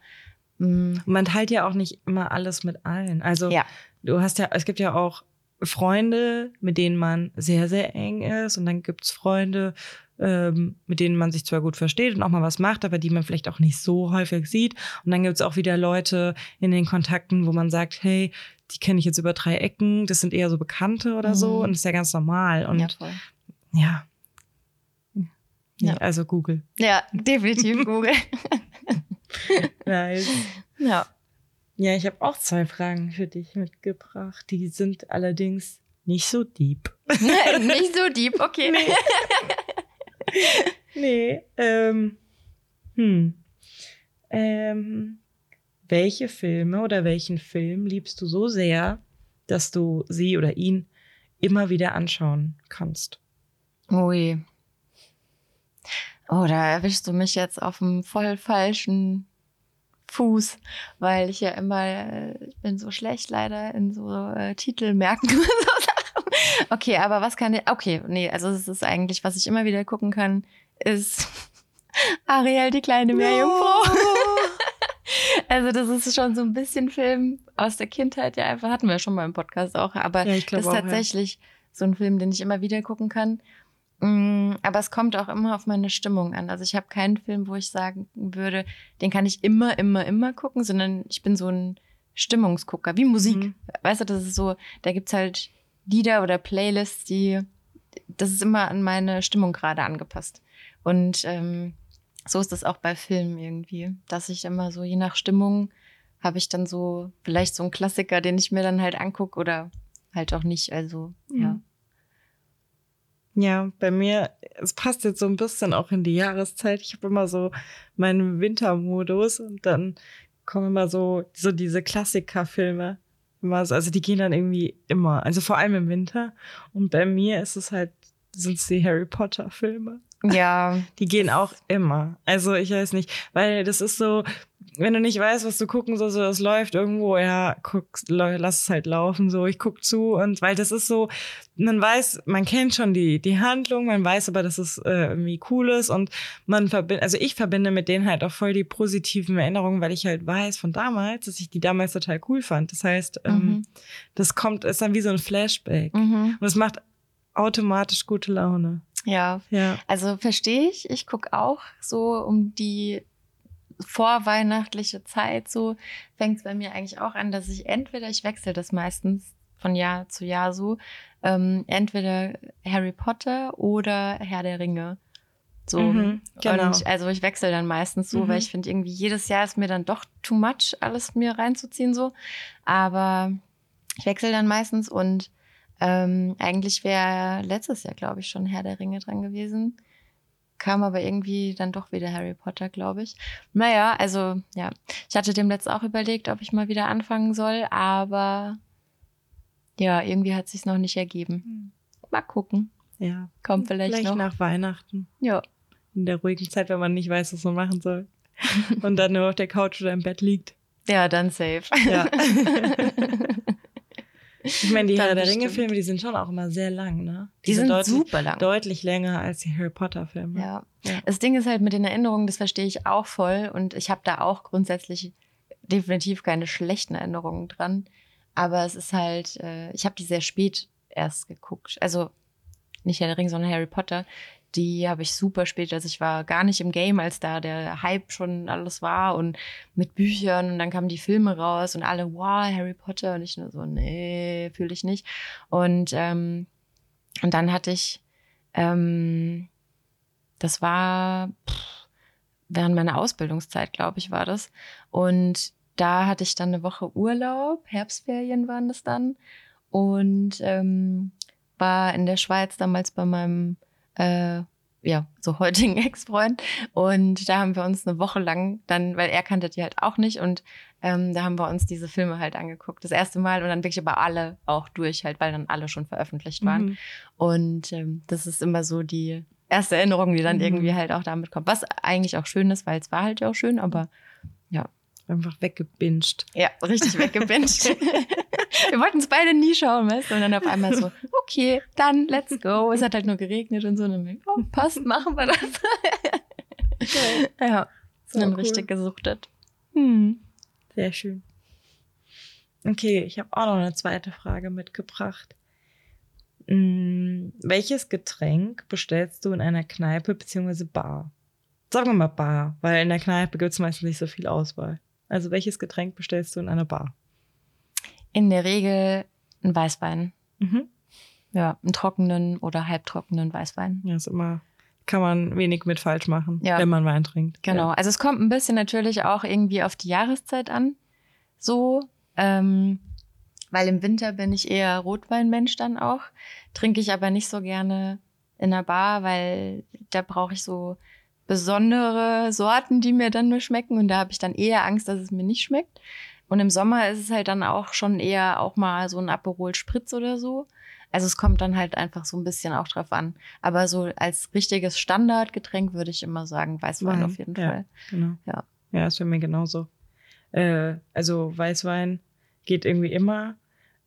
Speaker 1: Mh. Mm. Man teilt ja auch nicht immer alles mit allen. Also ja. du hast ja, es gibt ja auch Freunde, mit denen man sehr, sehr eng ist. Und dann gibt's Freunde, ähm, mit denen man sich zwar gut versteht und auch mal was macht, aber die man vielleicht auch nicht so häufig sieht. Und dann gibt's auch wieder Leute in den Kontakten, wo man sagt, hey, die kenne ich jetzt über drei Ecken, das sind eher so Bekannte oder mhm. so. Und das ist ja ganz normal. Und ja, voll. ja. ja. Also Google.
Speaker 2: Ja, definitiv Google. <laughs> <laughs>
Speaker 1: nice. Ja. Ja, ich habe auch zwei Fragen für dich mitgebracht. Die sind allerdings nicht so deep. <laughs>
Speaker 2: nicht so deep, <laughs> okay.
Speaker 1: Nee. nee ähm, hm. Ähm, welche Filme oder welchen Film liebst du so sehr, dass du sie oder ihn immer wieder anschauen kannst?
Speaker 2: Ui. Oh, da erwischst du mich jetzt auf einem voll falschen Fuß, weil ich ja immer, äh, ich bin so schlecht leider in so äh, Titel merken. <laughs> okay, aber was kann ich, okay, nee, also es ist eigentlich, was ich immer wieder gucken kann, ist <laughs> Ariel, die kleine Meerjungfrau. No. <laughs> also das ist schon so ein bisschen Film aus der Kindheit, ja einfach, hatten wir schon mal im Podcast auch, aber ja, das ist tatsächlich ja. so ein Film, den ich immer wieder gucken kann. Mm, aber es kommt auch immer auf meine Stimmung an. Also ich habe keinen Film, wo ich sagen würde, den kann ich immer, immer, immer gucken, sondern ich bin so ein Stimmungsgucker, wie Musik. Mhm. Weißt du, das ist so, da gibt's halt Lieder oder Playlists, die, das ist immer an meine Stimmung gerade angepasst. Und ähm, so ist das auch bei Filmen irgendwie, dass ich immer so, je nach Stimmung, habe ich dann so vielleicht so einen Klassiker, den ich mir dann halt angucke oder halt auch nicht. Also, mhm. ja.
Speaker 1: Ja, bei mir, es passt jetzt so ein bisschen auch in die Jahreszeit. Ich habe immer so meinen Wintermodus und dann kommen immer so, so diese Klassikerfilme. Immer so, also die gehen dann irgendwie immer, also vor allem im Winter. Und bei mir ist es halt, sind es die Harry Potter Filme.
Speaker 2: Ja. <laughs>
Speaker 1: Die gehen auch immer. Also ich weiß nicht, weil das ist so, wenn du nicht weißt, was du gucken sollst, so, es läuft irgendwo, ja, guck, lass es halt laufen, so, ich guck zu und weil das ist so, man weiß, man kennt schon die, die Handlung, man weiß aber, dass es äh, irgendwie cool ist und man verbindet, also ich verbinde mit denen halt auch voll die positiven Erinnerungen, weil ich halt weiß von damals, dass ich die damals total cool fand. Das heißt, ähm, mhm. das kommt, ist dann wie so ein Flashback mhm. und es macht automatisch gute Laune.
Speaker 2: Ja, ja. also verstehe ich. Ich gucke auch so um die vorweihnachtliche Zeit, so fängt es bei mir eigentlich auch an, dass ich entweder, ich wechsle das meistens von Jahr zu Jahr so, ähm, entweder Harry Potter oder Herr der Ringe. So. Mhm, genau. Und also ich wechsle dann meistens so, mhm. weil ich finde, irgendwie jedes Jahr ist mir dann doch too much, alles mir reinzuziehen so. Aber ich wechsle dann meistens und ähm, eigentlich wäre letztes Jahr, glaube ich, schon Herr der Ringe dran gewesen. Kam aber irgendwie dann doch wieder Harry Potter, glaube ich. Naja, also ja, ich hatte dem letzten auch überlegt, ob ich mal wieder anfangen soll, aber ja, irgendwie hat sich noch nicht ergeben. Hm. Mal gucken.
Speaker 1: Ja.
Speaker 2: Kommt vielleicht, vielleicht noch.
Speaker 1: nach Weihnachten.
Speaker 2: Ja.
Speaker 1: In der ruhigen Zeit, wenn man nicht weiß, was man machen soll. Und dann nur auf der Couch oder im Bett liegt.
Speaker 2: Ja, dann safe.
Speaker 1: Ja. <laughs> Ich meine, die <laughs> Herr der Ringe-Filme, die sind schon auch immer sehr lang, ne?
Speaker 2: Die, die sind, sind super lang.
Speaker 1: Deutlich länger als die Harry Potter-Filme.
Speaker 2: Ja. ja. Das Ding ist halt mit den Erinnerungen, das verstehe ich auch voll. Und ich habe da auch grundsätzlich definitiv keine schlechten Erinnerungen dran. Aber es ist halt, äh, ich habe die sehr spät erst geguckt. Also nicht Herr der Ringe, sondern Harry Potter. Die habe ich super spät, also ich war gar nicht im Game, als da der Hype schon alles war und mit Büchern und dann kamen die Filme raus und alle, wow, Harry Potter und ich nur so, nee, fühle ich nicht. Und, ähm, und dann hatte ich, ähm, das war pff, während meiner Ausbildungszeit, glaube ich, war das. Und da hatte ich dann eine Woche Urlaub, Herbstferien waren das dann und ähm, war in der Schweiz damals bei meinem äh, ja, so heutigen <laughs> Ex-Freund. Und da haben wir uns eine Woche lang dann, weil er kannte die halt auch nicht und ähm, da haben wir uns diese Filme halt angeguckt. Das erste Mal und dann wirklich aber alle auch durch halt, weil dann alle schon veröffentlicht waren. Mhm. Und ähm, das ist immer so die erste Erinnerung, die dann mhm. irgendwie halt auch damit kommt. Was eigentlich auch schön ist, weil es war halt ja auch schön, aber ja.
Speaker 1: Einfach weggebinged.
Speaker 2: Ja, richtig weggebinged. <laughs> wir wollten es beide nie schauen, weißt du? Und dann auf einmal so, okay, dann let's go. Es hat halt nur geregnet und so. Und dann, oh, passt, machen wir das. okay. Ja, so dann cool. richtig gesuchtet.
Speaker 1: Hm. Sehr schön. Okay, ich habe auch noch eine zweite Frage mitgebracht. Hm, welches Getränk bestellst du in einer Kneipe bzw. Bar? Sagen wir mal Bar, weil in der Kneipe gibt es meistens nicht so viel Auswahl. Also welches Getränk bestellst du in einer Bar?
Speaker 2: In der Regel ein Weißwein. Mhm. Ja, einen trockenen oder halbtrockenen Weißwein.
Speaker 1: Ja, ist immer, kann man wenig mit falsch machen, ja. wenn man Wein trinkt.
Speaker 2: Genau. Ja. Also es kommt ein bisschen natürlich auch irgendwie auf die Jahreszeit an. So, ähm, weil im Winter bin ich eher Rotweinmensch dann auch. Trinke ich aber nicht so gerne in der Bar, weil da brauche ich so besondere Sorten, die mir dann nur schmecken. Und da habe ich dann eher Angst, dass es mir nicht schmeckt. Und im Sommer ist es halt dann auch schon eher auch mal so ein Aperol Spritz oder so. Also es kommt dann halt einfach so ein bisschen auch drauf an. Aber so als richtiges Standardgetränk würde ich immer sagen, Weißwein Wein, auf jeden
Speaker 1: ja,
Speaker 2: Fall.
Speaker 1: Genau. Ja, ja, ist für mich genauso. Äh, also Weißwein geht irgendwie immer.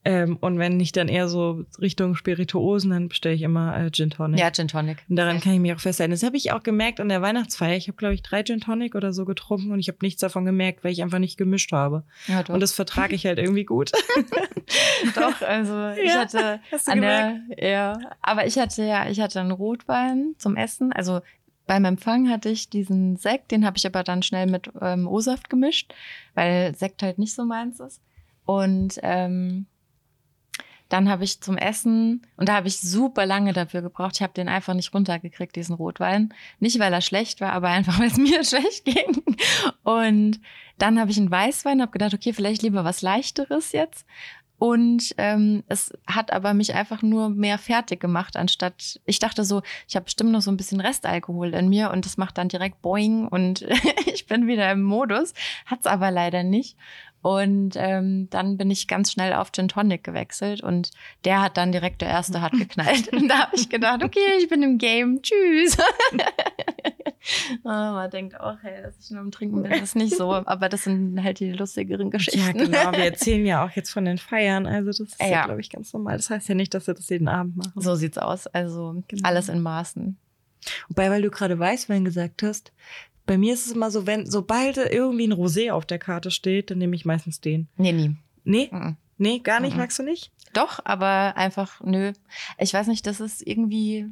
Speaker 1: Ähm, und wenn ich dann eher so Richtung Spirituosen, dann bestelle ich immer äh, Gin Tonic.
Speaker 2: Ja, Gin Tonic.
Speaker 1: Und daran kann ich mich auch festhalten. Das habe ich auch gemerkt an der Weihnachtsfeier. Ich habe, glaube ich, drei Gin Tonic oder so getrunken und ich habe nichts davon gemerkt, weil ich einfach nicht gemischt habe. Ja, doch. Und das vertrage ich halt irgendwie gut. <laughs>
Speaker 2: doch, also ich ja, hatte an der, ja, aber ich hatte ja, ich hatte einen Rotwein zum Essen. Also beim Empfang hatte ich diesen Sekt, den habe ich aber dann schnell mit ähm, O-Saft gemischt, weil Sekt halt nicht so meins ist. Und ähm, dann habe ich zum Essen, und da habe ich super lange dafür gebraucht, ich habe den einfach nicht runtergekriegt, diesen Rotwein. Nicht, weil er schlecht war, aber einfach, <laughs> weil es mir schlecht ging. Und dann habe ich einen Weißwein, habe gedacht, okay, vielleicht lieber was Leichteres jetzt. Und ähm, es hat aber mich einfach nur mehr fertig gemacht, anstatt ich dachte so, ich habe bestimmt noch so ein bisschen Restalkohol in mir und das macht dann direkt Boing und <laughs> ich bin wieder im Modus. Hat's aber leider nicht. Und ähm, dann bin ich ganz schnell auf Gin Tonic gewechselt und der hat dann direkt der erste hat geknallt. Und da habe ich gedacht, okay, ich bin im Game, tschüss. <laughs> oh, man denkt auch, hey, dass ich nur am Trinken bin, das ist nicht so. Aber das sind halt die lustigeren Geschichten.
Speaker 1: Ja, genau. Wir <laughs> erzählen ja auch jetzt von den Feiern. Also das ist ja, ja glaube ich, ganz normal. Das heißt ja nicht, dass wir das jeden Abend machen.
Speaker 2: So sieht's aus. Also genau. alles in Maßen.
Speaker 1: Wobei, weil du gerade Weißwein gesagt hast, bei mir ist es immer so, wenn, sobald irgendwie ein Rosé auf der Karte steht, dann nehme ich meistens den.
Speaker 2: Nee, nie.
Speaker 1: Nee? Mhm. Nee, gar nicht, mhm. magst du nicht?
Speaker 2: Doch, aber einfach, nö. Ich weiß nicht, das ist irgendwie.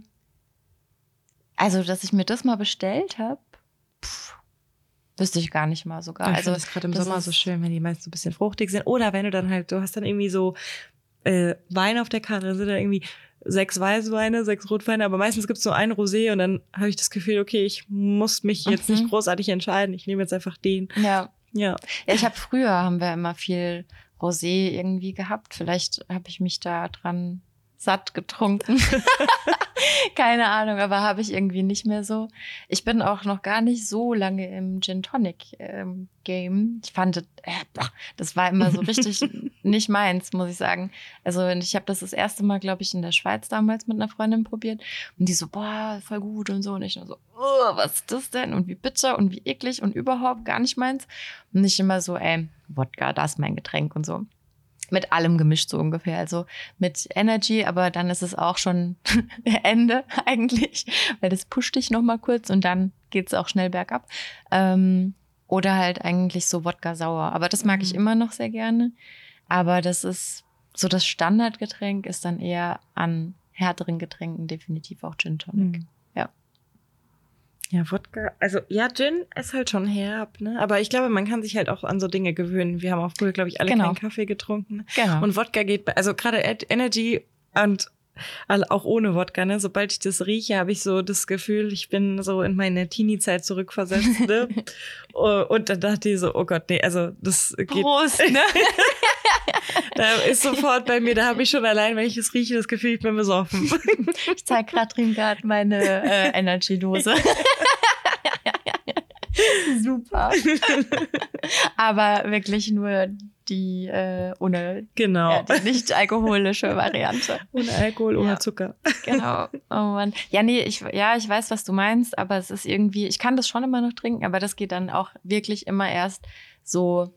Speaker 2: Also, dass ich mir das mal bestellt habe, wüsste ich gar nicht mal sogar.
Speaker 1: Ich
Speaker 2: also,
Speaker 1: das gerade im Sommer so schön, wenn die meist so ein bisschen fruchtig sind. Oder wenn du dann halt, du hast dann irgendwie so äh, Wein auf der Karte, dann sind da irgendwie sechs Weißweine, sechs Rotweine, aber meistens gibt es nur einen Rosé und dann habe ich das Gefühl, okay, ich muss mich jetzt mhm. nicht großartig entscheiden. Ich nehme jetzt einfach den.
Speaker 2: Ja. Ja. Ja, ich habe früher haben wir immer viel Rosé irgendwie gehabt. Vielleicht habe ich mich da dran satt getrunken. <laughs> Keine Ahnung, aber habe ich irgendwie nicht mehr so. Ich bin auch noch gar nicht so lange im Gin Tonic ähm, Game. Ich fand, äh, das war immer so richtig <laughs> nicht meins, muss ich sagen. Also ich habe das das erste Mal, glaube ich, in der Schweiz damals mit einer Freundin probiert und die so, boah, voll gut und so und ich nur so, oh, was ist das denn und wie bitter und wie eklig und überhaupt gar nicht meins. Und nicht immer so, ey, Wodka, das ist mein Getränk und so mit allem gemischt so ungefähr. Also mit Energy, aber dann ist es auch schon <laughs> Ende <laughs> eigentlich, weil das pusht dich noch mal kurz und dann geht es auch schnell bergab. Ähm, oder halt eigentlich so Wodka sauer. Aber das mag mhm. ich immer noch sehr gerne. Aber das ist so das Standardgetränk ist dann eher an härteren Getränken definitiv auch Gin Tonic. Mhm. Ja.
Speaker 1: Wodka, also ja, Gin ist halt schon herb, ne? Aber ich glaube, man kann sich halt auch an so Dinge gewöhnen. Wir haben auch früher, glaube ich, alle
Speaker 2: Genau.
Speaker 1: keinen Kaffee getrunken.
Speaker 2: Genau.
Speaker 1: Und Wodka geht, bei- also gerade Energy und auch ohne Wodka, ne? Sobald ich das rieche, habe ich so das Gefühl, ich bin so in meine Teenie-Zeit zurückversetzt, ne? <laughs> Oh, Und dann dachte ich so, oh Gott, nee, also das geht,
Speaker 2: Prost, <laughs> ne?
Speaker 1: da ist sofort bei mir, da habe ich schon allein, wenn ich es rieche, das Gefühl, ich bin besoffen. <laughs>
Speaker 2: Ich zeige Katrin gerade meine äh, Energy-Dose. Super. Aber wirklich nur die äh, ohne
Speaker 1: genau.
Speaker 2: ja, die nicht alkoholische Variante. <laughs>
Speaker 1: ohne Alkohol, ohne
Speaker 2: Ja.
Speaker 1: Zucker. <laughs>
Speaker 2: Genau. Oh Mann. Ja, nee, ich, ja, ich weiß, was du meinst, aber es ist irgendwie, ich kann das schon immer noch trinken, aber das geht dann auch wirklich immer erst so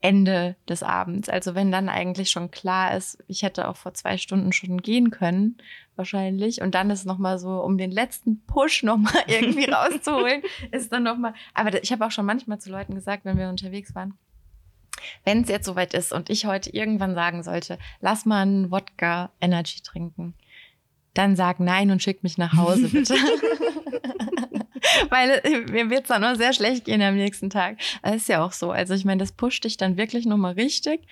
Speaker 2: Ende des Abends. Also wenn dann eigentlich schon klar ist, ich hätte auch vor zwei Stunden schon gehen können, wahrscheinlich. Und dann ist nochmal so, um den letzten Push nochmal <laughs> irgendwie rauszuholen, ist dann nochmal. Aber ich habe auch schon manchmal zu Leuten gesagt, wenn wir unterwegs waren, wenn es jetzt soweit ist und ich heute irgendwann sagen sollte, lass mal einen Wodka Energy trinken, dann sag nein und schick mich nach Hause, <laughs> bitte. <laughs> Weil äh, mir wird's dann nur sehr schlecht gehen am nächsten Tag. Das ist ja auch so. Also ich meine, das pusht dich dann wirklich nochmal richtig.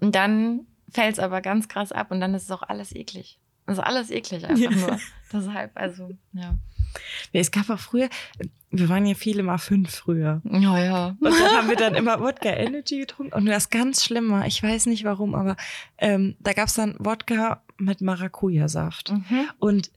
Speaker 2: Und dann fällt's aber ganz krass ab und dann ist es auch alles eklig. Also alles eklig einfach
Speaker 1: Ja.
Speaker 2: nur. Deshalb, also, ja.
Speaker 1: Es gab auch früher, wir waren ja viele mal fünf früher.
Speaker 2: Ja, ja.
Speaker 1: Und dann haben wir dann immer Wodka Energy getrunken. Und das ganz Schlimme, ich weiß nicht warum, aber ähm, da gab's dann Wodka mit Maracuja-Saft.
Speaker 2: Mhm.
Speaker 1: Und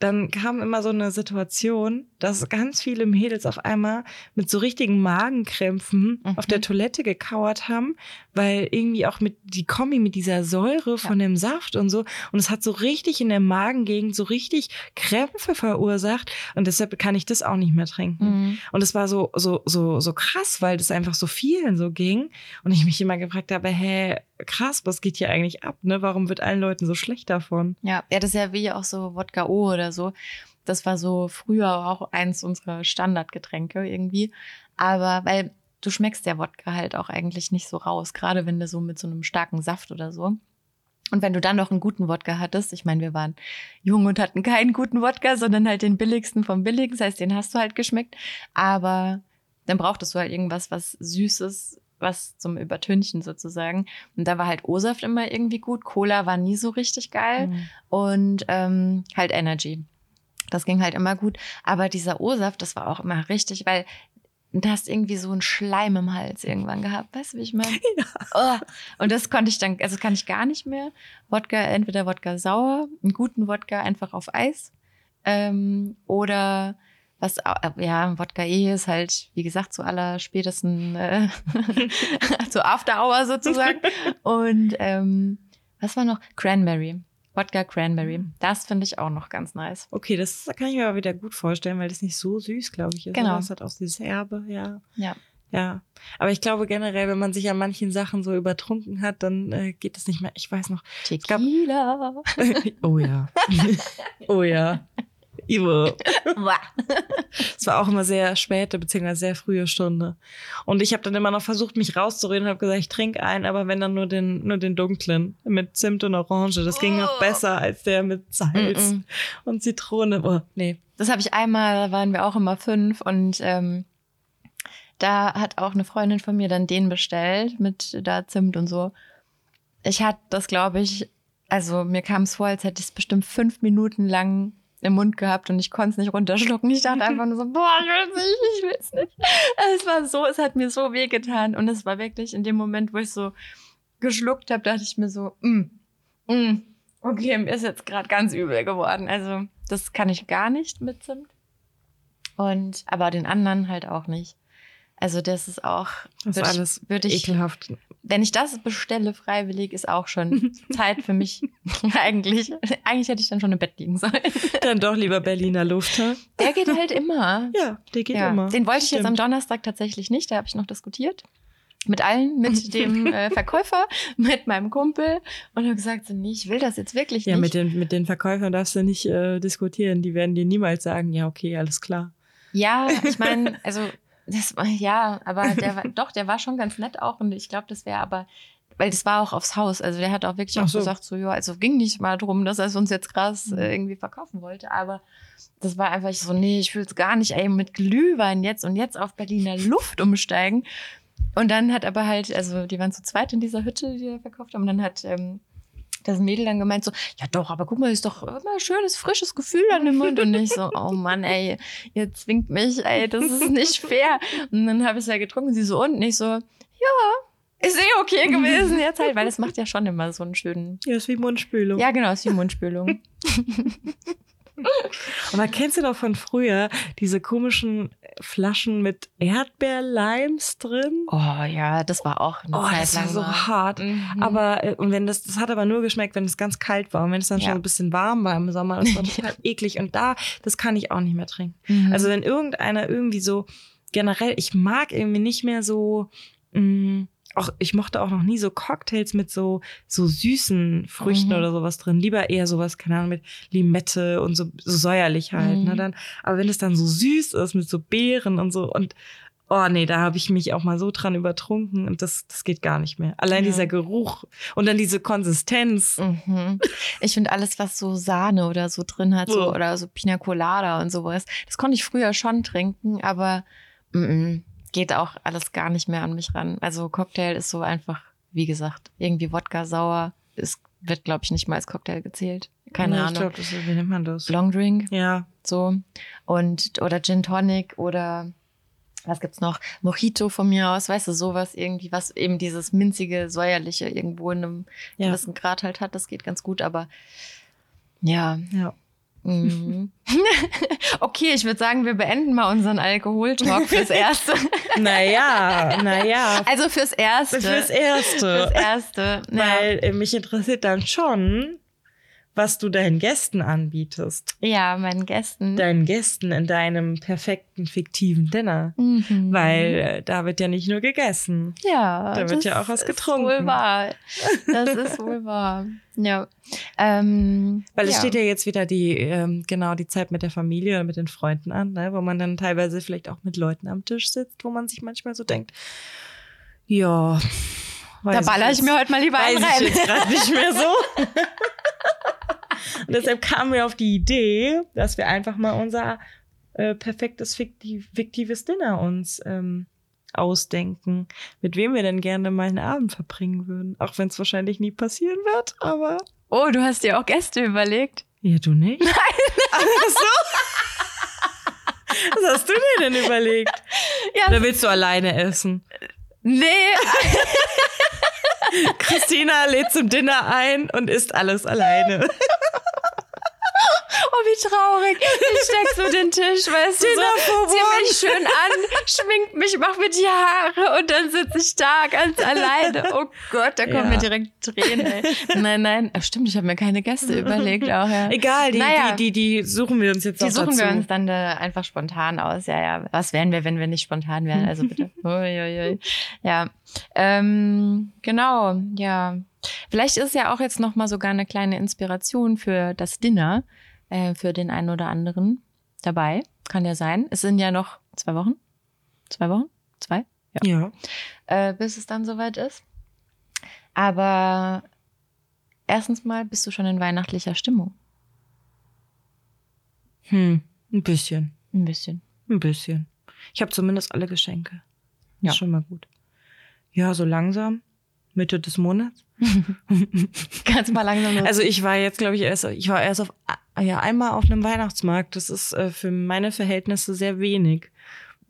Speaker 1: dann kam immer so eine Situation, dass ganz viele Mädels auf einmal mit so richtigen Magenkrämpfen
Speaker 2: Mhm.
Speaker 1: auf der Toilette gekauert haben, weil irgendwie auch mit die Kombi mit dieser Säure von dem Saft und so und es hat so richtig in der Magengegend so richtig Krämpfe verursacht und deshalb kann ich das auch nicht mehr trinken.
Speaker 2: Mhm.
Speaker 1: Und es war so, so, so, so krass, weil das einfach so vielen so ging. Und ich mich immer gefragt habe, hä, krass, was geht hier eigentlich ab, ne? Warum wird allen Leuten so schlecht davon?
Speaker 2: Ja, ja, das ist ja wie auch so Wodka O oder so. Das war so früher auch eins unserer Standardgetränke irgendwie. Aber weil du schmeckst der Wodka halt auch eigentlich nicht so raus, gerade wenn du so mit so einem starken Saft oder so. Und wenn du dann noch einen guten Wodka hattest, ich meine, wir waren jung und hatten keinen guten Wodka, sondern halt den billigsten vom billigen, das heißt, den hast du halt geschmeckt. Aber dann brauchtest du halt irgendwas, was Süßes, was zum Übertünchen sozusagen. Und da war halt O-Saft immer irgendwie gut. Cola war nie so richtig geil
Speaker 1: Mhm.
Speaker 2: und ähm, halt Energy. Das ging halt immer gut. Aber dieser O-Saft, das war auch immer richtig, weil du hast irgendwie so einen Schleim im Hals irgendwann gehabt. Weißt du, wie ich meine? <laughs>
Speaker 1: Ja.
Speaker 2: Oh. Und das konnte ich dann, also kann ich gar nicht mehr. Wodka, entweder Wodka sauer, einen guten Wodka einfach auf Eis. Ähm, oder was, äh, ja, Wodka E ist halt, wie gesagt, zu aller spätesten, äh, <laughs> zu After Hour sozusagen. Und ähm, was war noch? Cranberry. Wodka Cranberry. Das finde ich auch noch ganz nice.
Speaker 1: Okay, das kann ich mir aber wieder gut vorstellen, weil das nicht so süß, glaube ich, ist.
Speaker 2: Genau.
Speaker 1: Das hat auch dieses Herbe, ja.
Speaker 2: Ja.
Speaker 1: Ja. Aber ich glaube generell, wenn man sich an manchen Sachen so übertrunken hat, dann äh, geht es nicht mehr. Ich weiß noch. gab-
Speaker 2: Tequila. <laughs>
Speaker 1: oh ja. <laughs> oh ja. Ivo. <laughs> Es war auch immer sehr späte beziehungsweise sehr frühe Stunde. Und ich habe dann immer noch versucht, mich rauszureden und habe gesagt, ich trinke einen, aber wenn dann nur den, nur den dunklen mit Zimt und Orange. Das ging noch
Speaker 2: Oh.
Speaker 1: besser als der mit Salz
Speaker 2: Mm-mm.
Speaker 1: und Zitrone. Oh, nee.
Speaker 2: Das habe ich einmal, da waren wir auch immer fünf und ähm, da hat auch eine Freundin von mir dann den bestellt mit da Zimt und so. Ich hatte das, glaube ich, also mir kam es vor, als hätte ich es bestimmt fünf Minuten lang im Mund gehabt und ich konnte es nicht runterschlucken. Ich dachte einfach nur so, boah, ich will es nicht, ich will es nicht. Es war so, es hat mir so wehgetan und es war wirklich in dem Moment, wo ich so geschluckt habe, dachte ich mir so, mm, mm, okay, mir ist jetzt gerade ganz übel geworden. Also das kann ich gar nicht mit Zimt. Und aber den anderen halt auch nicht. Also das ist auch,
Speaker 1: Das ist
Speaker 2: ich-
Speaker 1: alles
Speaker 2: würde ich-
Speaker 1: ekelhaft.
Speaker 2: wenn ich das bestelle freiwillig, ist auch schon <laughs> Zeit für mich. <laughs> eigentlich, eigentlich hätte ich dann schon im Bett liegen sollen. <laughs>
Speaker 1: Dann doch lieber Berliner Luft.
Speaker 2: Der geht halt immer.
Speaker 1: Ja, der geht
Speaker 2: ja.
Speaker 1: immer.
Speaker 2: Den wollte ich jetzt am
Speaker 1: Stimmt.
Speaker 2: Donnerstag tatsächlich nicht. Da habe ich noch diskutiert. Mit allen, mit dem äh, Verkäufer, mit meinem Kumpel und habe gesagt, so, nee, ich will das jetzt wirklich
Speaker 1: Ja,
Speaker 2: nicht.
Speaker 1: mit den, mit den Verkäufern darfst du nicht äh, diskutieren. Die werden dir niemals sagen, ja, okay, alles klar.
Speaker 2: Ja, ich meine, also das war ja, aber der war <laughs> doch, der war schon ganz nett auch und ich glaube, das wäre aber weil das war auch aufs Haus. Also der hat auch wirklich
Speaker 1: Ach
Speaker 2: auch
Speaker 1: so.
Speaker 2: gesagt, so, ja, also ging nicht mal drum, dass er es uns jetzt krass
Speaker 1: Mhm.
Speaker 2: äh, irgendwie verkaufen wollte. Aber das war einfach so, nee, ich will es gar nicht, ey, mit Glühwein jetzt und jetzt auf Berliner Luft umsteigen. Und dann hat aber halt, also die waren zu zweit in dieser Hütte, die er verkauft haben. Und dann hat ähm, das Mädel dann gemeint so, ja doch, aber guck mal, ist doch immer ein schönes, frisches Gefühl an dem Mund. Und ich so, oh Mann, ey, ihr zwingt mich, ey, das ist nicht fair. Und dann habe ich es ja getrunken, sie so, und ich so, ja, ist eh okay gewesen jetzt halt, weil es macht ja schon immer so einen schönen,
Speaker 1: Ja, ist wie Mundspülung.
Speaker 2: ja genau, ist wie Mundspülung. <laughs>
Speaker 1: Aber kennst du doch von früher diese komischen Flaschen mit Erdbeerlimes drin?
Speaker 2: Oh ja, das war auch eine
Speaker 1: Oh,
Speaker 2: Zeit
Speaker 1: das war so hart.
Speaker 2: Mhm.
Speaker 1: Aber äh, und wenn das, das hat aber nur geschmeckt, wenn es ganz kalt war und wenn es dann
Speaker 2: Ja.
Speaker 1: schon ein bisschen warm war im Sommer, <laughs> das war total eklig. Und da, das kann ich auch nicht mehr trinken.
Speaker 2: Mhm.
Speaker 1: Also wenn irgendeiner irgendwie so generell, ich mag irgendwie nicht mehr so, mh, auch ich mochte auch noch nie so Cocktails mit so so süßen Früchten
Speaker 2: Mhm.
Speaker 1: oder sowas drin. Lieber eher sowas, keine Ahnung, mit Limette und so, so säuerlich halt.
Speaker 2: Mhm.
Speaker 1: Ne, dann, aber wenn es dann so süß ist mit so Beeren und so und Oh nee, da habe ich mich auch mal so dran übertrunken und das, das geht gar nicht mehr. Allein
Speaker 2: Ja.
Speaker 1: dieser Geruch und dann diese Konsistenz.
Speaker 2: Mhm. Ich finde alles, was so Sahne oder so drin hat, so,
Speaker 1: Uah.
Speaker 2: oder so Pina Colada und sowas, das konnte ich früher schon trinken, aber mm -mm, geht auch alles gar nicht mehr an mich ran. Also Cocktail ist so einfach, wie gesagt, irgendwie Wodka sauer. Es wird, glaube ich, nicht mal als Cocktail gezählt. Keine
Speaker 1: Nee,
Speaker 2: Ahnung.
Speaker 1: Ich glaube, das ist, wie nennt man das?
Speaker 2: Long Drink,
Speaker 1: Ja.
Speaker 2: so. Und, oder Gin Tonic oder was gibt's noch? Mojito von mir aus, weißt du, sowas irgendwie, was eben dieses minzige, säuerliche irgendwo in einem
Speaker 1: Ja.
Speaker 2: gewissen Grad halt hat. Das geht ganz gut, aber ja.
Speaker 1: Ja.
Speaker 2: Mhm. <laughs> okay, ich würde sagen, wir beenden mal unseren Alkoholtalk <laughs> fürs Erste.
Speaker 1: Naja, naja.
Speaker 2: Also fürs Erste.
Speaker 1: Fürs Erste.
Speaker 2: Fürs Erste. Ja.
Speaker 1: Weil äh, mich interessiert dann schon, was du deinen Gästen anbietest.
Speaker 2: ja, meinen Gästen.
Speaker 1: Deinen Gästen in deinem perfekten fiktiven Dinner.
Speaker 2: Mhm.
Speaker 1: Weil äh, da wird ja nicht nur gegessen.
Speaker 2: Ja,
Speaker 1: Da wird ja auch was
Speaker 2: Ist
Speaker 1: getrunken.
Speaker 2: wohl wahr. Das ist wohl <laughs> wahr. Ja. Ähm,
Speaker 1: Weil es
Speaker 2: ja.
Speaker 1: steht ja jetzt wieder die, ähm, genau, die Zeit mit der Familie oder mit den Freunden an, ne? wo man dann teilweise vielleicht auch mit Leuten am Tisch sitzt, wo man sich manchmal so denkt, ja,
Speaker 2: Da baller ich
Speaker 1: jetzt-
Speaker 2: mir heute mal lieber einen
Speaker 1: weiß ich
Speaker 2: rein.
Speaker 1: jetzt gerade nicht mehr so. Und deshalb kamen wir auf die Idee, dass wir einfach mal unser äh, perfektes fiktiv, fiktives Dinner uns ähm, ausdenken, mit wem wir denn gerne mal einen Abend verbringen würden. Auch wenn es wahrscheinlich nie passieren wird, aber
Speaker 2: Oh, du hast dir auch Gäste überlegt?
Speaker 1: ja, du nicht? Nein. Ach so. Was hast du dir denn überlegt?
Speaker 2: Ja.
Speaker 1: Oder willst du alleine essen?
Speaker 2: Nee. <laughs>
Speaker 1: Christina lädt zum Dinner ein und isst alles alleine. <laughs>
Speaker 2: Oh, wie traurig. Ich steck so den Tisch, weißt du, so, zieh mich schön an, schmink mich, mach mir die Haare und dann sitze ich da ganz alleine. Oh Gott, da kommen
Speaker 1: Ja.
Speaker 2: mir direkt Tränen. Ey. Nein, nein, Ach, stimmt, ich habe mir keine Gäste überlegt auch, ja.
Speaker 1: Egal, die,
Speaker 2: Naja.
Speaker 1: die, die, die suchen wir uns jetzt
Speaker 2: Die suchen
Speaker 1: dazu.
Speaker 2: wir uns dann äh, einfach spontan aus. Ja, ja. Was wären wir, wenn wir nicht spontan wären? Also bitte. <laughs> Uiuiui. Ja. Ähm, genau, ja. Vielleicht ist ja auch jetzt noch mal sogar eine kleine Inspiration für das Dinner, äh, für den einen oder anderen dabei. Kann ja sein. Es sind ja noch zwei Wochen. Zwei Wochen? Zwei?
Speaker 1: Ja.
Speaker 2: Äh, bis es dann soweit ist. Aber erstens mal bist du schon in weihnachtlicher Stimmung.
Speaker 1: Hm, ein bisschen.
Speaker 2: Ein bisschen.
Speaker 1: Ein bisschen. Ich habe zumindest alle Geschenke.
Speaker 2: Ja.
Speaker 1: Ist schon mal gut. Ja, so langsam. Mitte des Monats. <laughs>
Speaker 2: Ganz mal langsam los.
Speaker 1: Also ich war jetzt, glaube ich, erst, ich war erst auf ja einmal auf einem Weihnachtsmarkt. Das ist äh, für meine Verhältnisse sehr wenig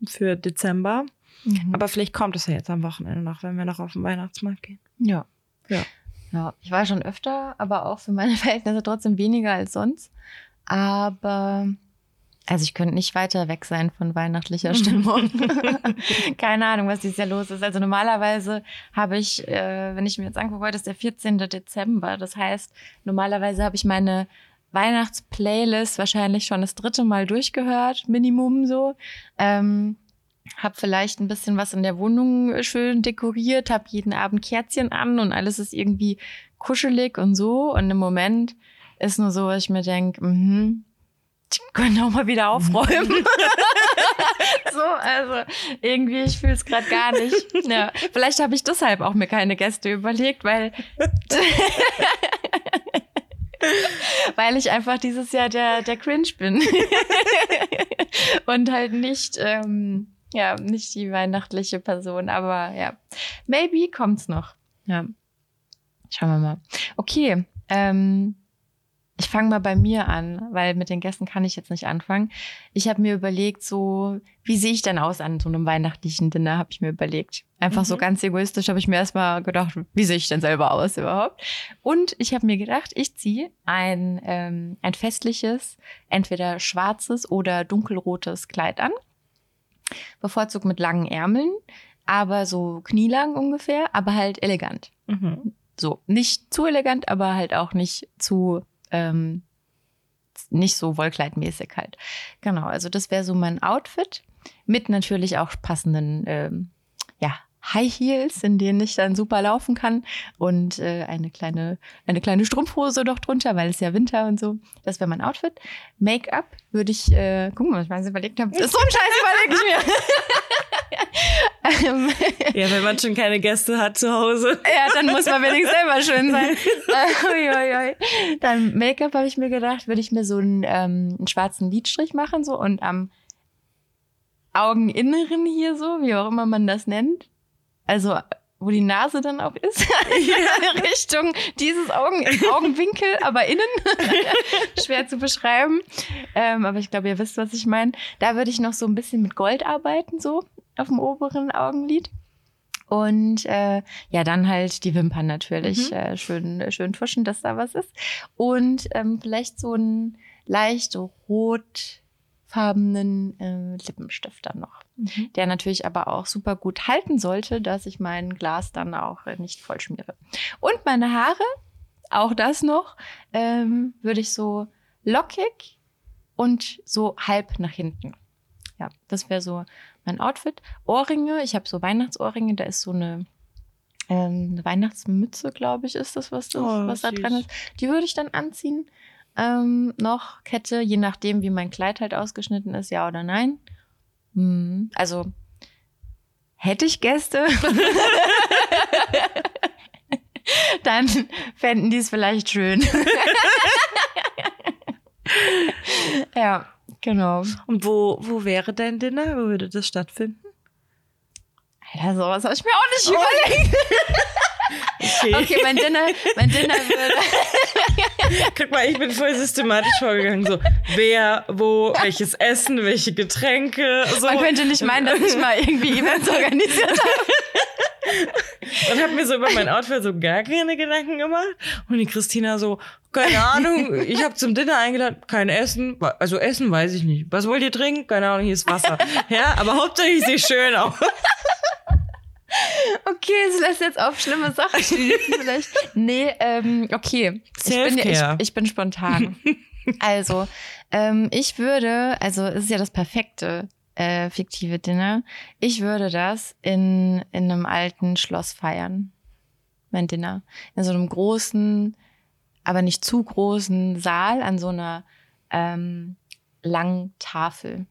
Speaker 1: für Dezember.
Speaker 2: Mhm.
Speaker 1: Aber vielleicht kommt es ja jetzt am Wochenende noch, wenn wir noch auf den Weihnachtsmarkt gehen.
Speaker 2: Ja.
Speaker 1: Ja.
Speaker 2: Ja, ich war schon öfter, aber auch für meine <laughs> Verhältnisse trotzdem weniger als sonst. Aber also ich könnte nicht weiter weg sein von weihnachtlicher <laughs> Stimmung. <laughs> Keine Ahnung, was dieses Jahr los ist. Also normalerweise habe ich, äh, wenn ich mir jetzt angucke, heute ist der 14. Dezember. Das heißt, normalerweise habe ich meine Weihnachtsplaylist wahrscheinlich schon das dritte Mal durchgehört, Minimum so. Ähm, hab vielleicht ein bisschen was in der Wohnung schön dekoriert, hab jeden Abend Kerzchen an und alles ist irgendwie kuschelig und so. Und im Moment ist nur so, dass ich mir denke, mhm, ich könnte auch mal wieder aufräumen. <laughs> so, also irgendwie, ich fühle es gerade gar nicht. Ja, vielleicht habe ich deshalb auch mir keine Gäste überlegt, weil <laughs> weil ich einfach dieses Jahr der, der Cringe bin. <laughs> Und halt nicht, ähm, ja, nicht die weihnachtliche Person. Aber ja, maybe kommt's noch. Ja. Schauen wir mal. Okay, ähm, ich fange mal bei mir an, weil mit den Gästen kann ich jetzt nicht anfangen. Ich habe mir überlegt, so, wie sehe ich denn aus an so einem weihnachtlichen Dinner, habe ich mir überlegt. Einfach mhm. so ganz egoistisch habe ich mir erstmal gedacht, wie sehe ich denn selber aus überhaupt? Und ich habe mir gedacht, ich ziehe ein, ähm, ein festliches, entweder schwarzes oder dunkelrotes Kleid an. Bevorzugt mit langen Ärmeln, aber so knielang ungefähr, aber halt elegant. Mhm. So, nicht zu elegant, aber halt auch nicht zu ähm, nicht so wollkleidmäßig halt. Genau, also das wäre so mein Outfit mit natürlich auch passenden ähm, ja, High Heels, in denen ich dann super laufen kann und äh, eine kleine eine kleine Strumpfhose noch drunter, weil es ja Winter und so. Das wäre mein Outfit. Make-up würde ich äh, gucken, was ich mal überlegt habe. So ein Scheiß überlege ich mir. <laughs> <laughs>
Speaker 1: Ähm, <laughs> ja, wenn man schon keine Gäste hat zu Hause.
Speaker 2: Ja, dann muss man wenigstens selber schön sein. <laughs> ui, ui, ui. Dann Make-up habe ich mir gedacht, würde ich mir so einen, ähm, einen schwarzen Lidstrich machen so und am Augeninneren hier so, wie auch immer man das nennt. Also wo die Nase dann auch ist, <laughs> in Richtung dieses Augen, Augenwinkel, aber innen. Schwer zu beschreiben. Ähm, aber ich glaube, ihr wisst, was ich meine. Da würde ich noch so ein bisschen mit Gold arbeiten, so auf dem oberen Augenlid. Und äh, ja, dann halt die Wimpern natürlich mhm. äh, schön, schön tuschen, dass da was ist. Und ähm, vielleicht so ein leicht rotfarbenen äh, Lippenstift dann noch. Mhm. Der natürlich aber auch super gut halten sollte, dass ich mein Glas dann auch äh, nicht voll schmiere. Und meine Haare, auch das noch, ähm, würde ich so lockig und so halb nach hinten. Ja, das wäre so mein Outfit. Ohrringe, ich habe so Weihnachtsohrringe, da ist so eine, ähm, eine Weihnachtsmütze, glaube ich, ist das, was, das, oh, was da dran ist. Die würde ich dann anziehen. Ähm, noch Kette, je nachdem, wie mein Kleid halt ausgeschnitten ist, ja oder nein. Hm, also hätte ich Gäste, <laughs> dann fänden die es vielleicht schön. <laughs> ja. Genau.
Speaker 1: Und wo, wo wäre dein Dinner? Wo würde das stattfinden?
Speaker 2: Ja, sowas habe ich mir auch nicht oh. überlegt. <laughs> Okay. okay, mein Dinner, mein Dinner würde. <laughs>
Speaker 1: Guck mal, ich bin voll systematisch vorgegangen. So, wer, wo, welches Essen, welche Getränke. So.
Speaker 2: Man könnte nicht meinen, dass ich mal irgendwie Events organisiert habe <laughs>
Speaker 1: und habe mir so über mein Outfit so gar keine Gedanken gemacht. Und die Christina so, keine Ahnung, ich habe zum Dinner eingeladen, kein Essen. Also Essen weiß ich nicht. Was wollt ihr trinken? Keine Ahnung, hier ist Wasser. <laughs> Ja, aber hauptsächlich ich sehe schön aus.
Speaker 2: Okay, es lässt jetzt auf schlimme Sachen <laughs> schließen vielleicht. Nee, ähm, okay. Ich bin, ich, ich bin spontan. <laughs> Also, ähm, ich würde, also es ist ja das perfekte äh, fiktive Dinner. Ich würde das in, in einem alten Schloss feiern. Mein Dinner. In so einem großen, aber nicht zu großen Saal an so einer ähm, langen Tafel.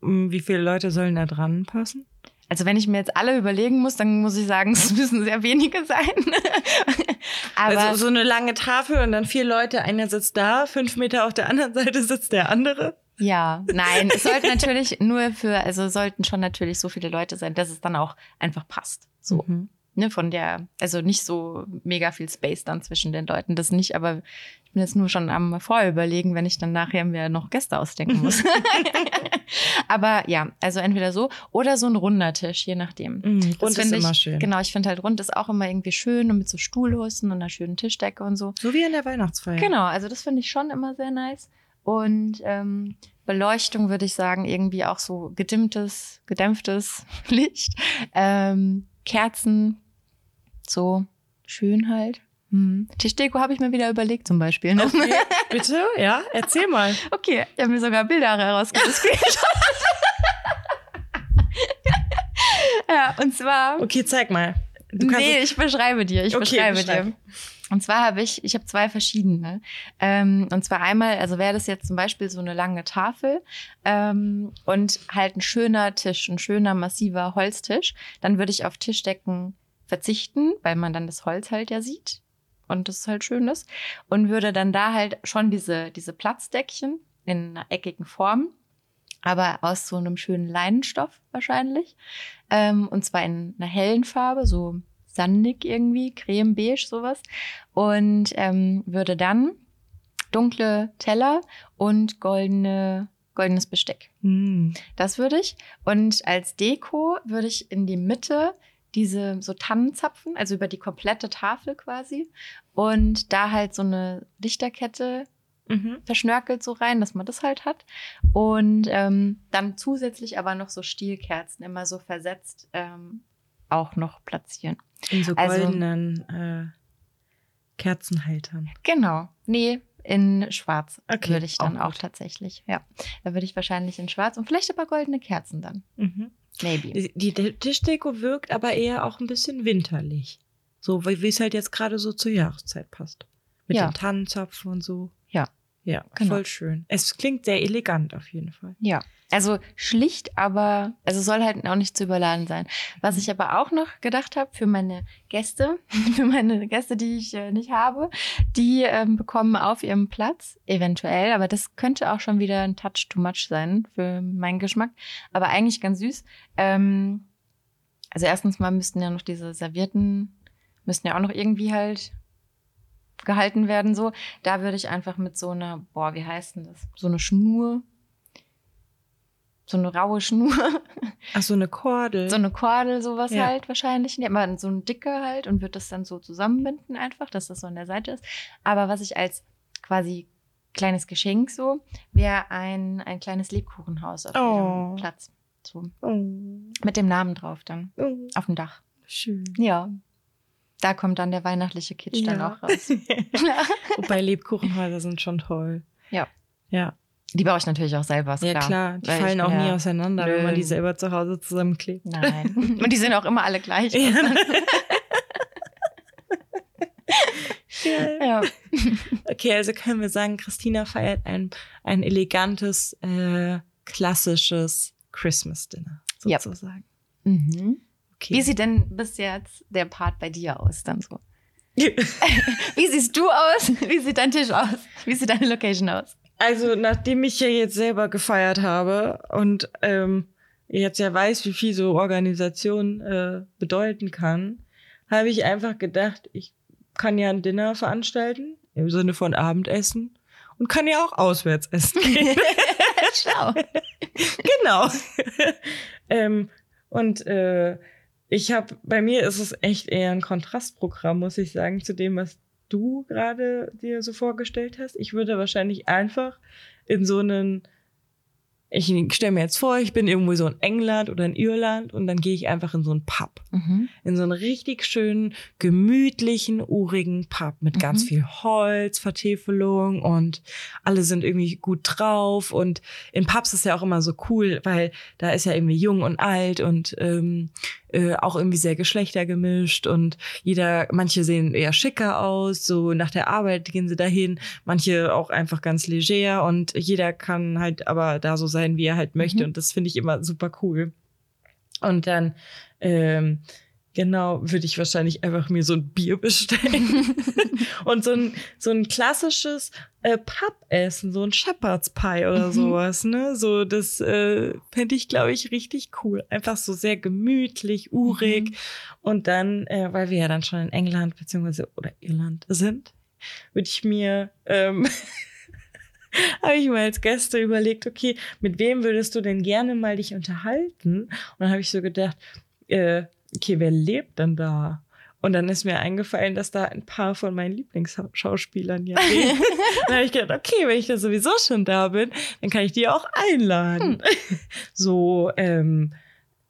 Speaker 1: Wie viele Leute sollen da dran passen?
Speaker 2: Also wenn ich mir jetzt alle überlegen muss, dann muss ich sagen, <laughs> es müssen sehr wenige sein. <laughs>
Speaker 1: Aber also so eine lange Tafel und dann vier Leute, einer sitzt da, fünf Meter auf der anderen Seite sitzt der andere.
Speaker 2: Ja, nein, es sollte <laughs> natürlich nur für, also sollten schon natürlich so viele Leute sein, dass es dann auch einfach passt. So. Mhm. Ne, von der, also nicht so mega viel Space dann zwischen den Leuten, das nicht, aber ich bin jetzt nur schon am Vorüberlegen, wenn ich dann nachher mir noch Gäste ausdenken muss. <laughs> aber ja, also entweder so oder so ein runder Tisch, je nachdem.
Speaker 1: Mhm, rund ist
Speaker 2: ich,
Speaker 1: immer schön.
Speaker 2: Genau, ich finde halt rund ist auch immer irgendwie schön und mit so Stuhlhussen und einer schönen Tischdecke und so.
Speaker 1: So wie in der Weihnachtsfeier.
Speaker 2: Genau, also das finde ich schon immer sehr nice. Und ähm, Beleuchtung würde ich sagen, irgendwie auch so gedimmtes, gedämpftes <laughs> Licht. Ähm, Kerzen, so schön halt. Hm. Tischdeko habe ich mir wieder überlegt zum Beispiel. Ne?
Speaker 1: Okay, <laughs> bitte, ja, erzähl mal.
Speaker 2: Okay, ich habe mir sogar Bilder herausgesucht. <laughs> ja, und zwar.
Speaker 1: Okay, zeig mal.
Speaker 2: nee, ich beschreibe dir. Ich okay, beschreibe beschreib. dir. Und zwar habe ich, ich habe zwei verschiedene. Ähm, und zwar einmal, also wäre das jetzt zum Beispiel so eine lange Tafel ähm, und halt ein schöner Tisch, ein schöner massiver Holztisch. Dann würde ich auf Tischdecken verzichten, weil man dann das Holz halt ja sieht und das halt schön ist. Und würde dann da halt schon diese, diese Platzdeckchen in einer eckigen Form, aber aus so einem schönen Leinenstoff wahrscheinlich. Ähm, und zwar in einer hellen Farbe, so sandig irgendwie, creme-beige, sowas. Und ähm, würde dann dunkle Teller und goldene, goldenes Besteck.
Speaker 1: Mm.
Speaker 2: Das würde ich. Und als Deko würde ich in die Mitte diese so Tannenzapfen, also über die komplette Tafel quasi. Und da halt so eine Lichterkette
Speaker 1: Mhm.
Speaker 2: verschnörkelt so rein, dass man das halt hat. Und ähm, dann zusätzlich aber noch so Stielkerzen, immer so versetzt, ähm, auch noch platzieren.
Speaker 1: In so
Speaker 2: Also-
Speaker 1: goldenen äh, Kerzenhaltern.
Speaker 2: Genau. Nee, in schwarz
Speaker 1: Okay,
Speaker 2: würde ich dann
Speaker 1: auch
Speaker 2: auch, tatsächlich. Ja. Da würde ich wahrscheinlich in schwarz und vielleicht aber goldene Kerzen dann.
Speaker 1: Mhm.
Speaker 2: Maybe.
Speaker 1: Die, die De- Tischdeko wirkt aber eher auch ein bisschen winterlich. So, wie wie es halt jetzt gerade so zur Jahreszeit passt. Mit
Speaker 2: Ja.
Speaker 1: den Tannenzapfen und so.
Speaker 2: Ja.
Speaker 1: Ja,
Speaker 2: Genau.
Speaker 1: voll schön. Es klingt sehr elegant auf jeden Fall.
Speaker 2: Ja, also schlicht, aber also soll halt auch nicht zu überladen sein. Was ich aber auch noch gedacht habe für meine Gäste, <laughs> für meine Gäste, die ich äh, nicht habe, die ähm, bekommen auf ihrem Platz eventuell, aber das könnte auch schon wieder ein Touch too much sein für meinen Geschmack, aber eigentlich ganz süß. Ähm, also erstens mal müssten ja noch diese Servierten müssten ja auch noch irgendwie halt gehalten werden so. Da würde ich einfach mit so einer, boah, wie heißt denn das? So eine Schnur so eine raue Schnur, <laughs>
Speaker 1: Ach, so eine Kordel.
Speaker 2: so eine Kordel, sowas
Speaker 1: Ja.
Speaker 2: halt wahrscheinlich. Ja, aber so ein dicker halt und wird das dann so zusammenbinden einfach, dass das so an der Seite ist. Aber was ich als quasi kleines Geschenk so, wäre ein, ein kleines Lebkuchenhaus auf
Speaker 1: Oh.
Speaker 2: ihrem Platz. So,
Speaker 1: oh.
Speaker 2: mit dem Namen drauf dann,
Speaker 1: Oh.
Speaker 2: auf dem Dach.
Speaker 1: Schön.
Speaker 2: Ja. Da kommt dann der weihnachtliche Kitsch dann
Speaker 1: Ja.
Speaker 2: auch raus. <laughs> <laughs>
Speaker 1: Wobei Lebkuchenhäuser sind schon toll.
Speaker 2: Ja.
Speaker 1: Ja,
Speaker 2: Die baue ich natürlich auch selber, ist
Speaker 1: ja
Speaker 2: klar.
Speaker 1: klar. Die
Speaker 2: Weil ich
Speaker 1: fallen
Speaker 2: bin
Speaker 1: auch nie
Speaker 2: ja-
Speaker 1: auseinander, wenn man
Speaker 2: Nö.
Speaker 1: die selber zu Hause zusammenklebt.
Speaker 2: Nein. <laughs> Und die sind auch immer alle gleich.
Speaker 1: Ja.
Speaker 2: ja.
Speaker 1: Okay, also können wir sagen, Christina feiert ein, ein elegantes, äh, klassisches Christmas-Dinner, sozusagen.
Speaker 2: Mhm.
Speaker 1: Okay.
Speaker 2: Wie sieht denn bis jetzt der Part bei dir aus dann so? <laughs> Wie siehst du aus? Wie sieht dein Tisch aus? Wie sieht deine Location aus?
Speaker 1: Also, nachdem ich ja jetzt selber gefeiert habe und ähm, jetzt ja weiß, wie viel so Organisation äh, bedeuten kann, habe ich einfach gedacht, ich kann ja ein Dinner veranstalten, im Sinne von Abendessen, und kann ja auch auswärts essen <laughs> gehen.
Speaker 2: Schlau. <laughs>
Speaker 1: genau. ähm, und äh, ich habe, bei mir ist es echt eher ein Kontrastprogramm, muss ich sagen, zu dem, was du gerade dir so vorgestellt hast. Ich würde wahrscheinlich einfach in so einen, ich stelle mir jetzt vor, ich bin irgendwo so in England oder in Irland und dann gehe ich einfach in so einen Pub.
Speaker 2: Mhm.
Speaker 1: In so einen richtig schönen, gemütlichen, urigen Pub mit ganz
Speaker 2: Mhm.
Speaker 1: viel Holz, Vertäfelung und alle sind irgendwie gut drauf. Und in Pubs ist ja auch immer so cool, weil da ist ja irgendwie jung und alt und ähm, äh, auch irgendwie sehr geschlechtergemischt und jeder, manche sehen eher schicker aus, so nach der Arbeit gehen sie dahin, manche auch einfach ganz leger und jeder kann halt aber da so sein, wie er halt möchte.
Speaker 2: Mhm.
Speaker 1: Und das finde ich immer super cool. Und dann, ähm, genau, würde ich wahrscheinlich einfach mir so ein Bier bestellen <laughs> und so ein, so ein klassisches äh, Pub-Essen, so ein Shepherd's Pie oder
Speaker 2: Mhm.
Speaker 1: sowas, ne? So, das äh, fände ich, glaube ich, richtig cool. Einfach so sehr gemütlich, urig.
Speaker 2: Mhm.
Speaker 1: Und dann, äh, weil wir ja dann schon in England beziehungsweise oder Irland sind, würde ich mir, ähm, <laughs> habe ich mir als Gäste überlegt, okay, mit wem würdest du denn gerne mal dich unterhalten? Und dann habe ich so gedacht, äh, okay, wer lebt denn da? Und dann ist mir eingefallen, dass da ein paar von meinen Lieblingsschauspielern ja <laughs> leben. dann habe ich gedacht, okay, wenn ich da sowieso schon da bin, dann kann ich die auch einladen. <laughs> So, ähm,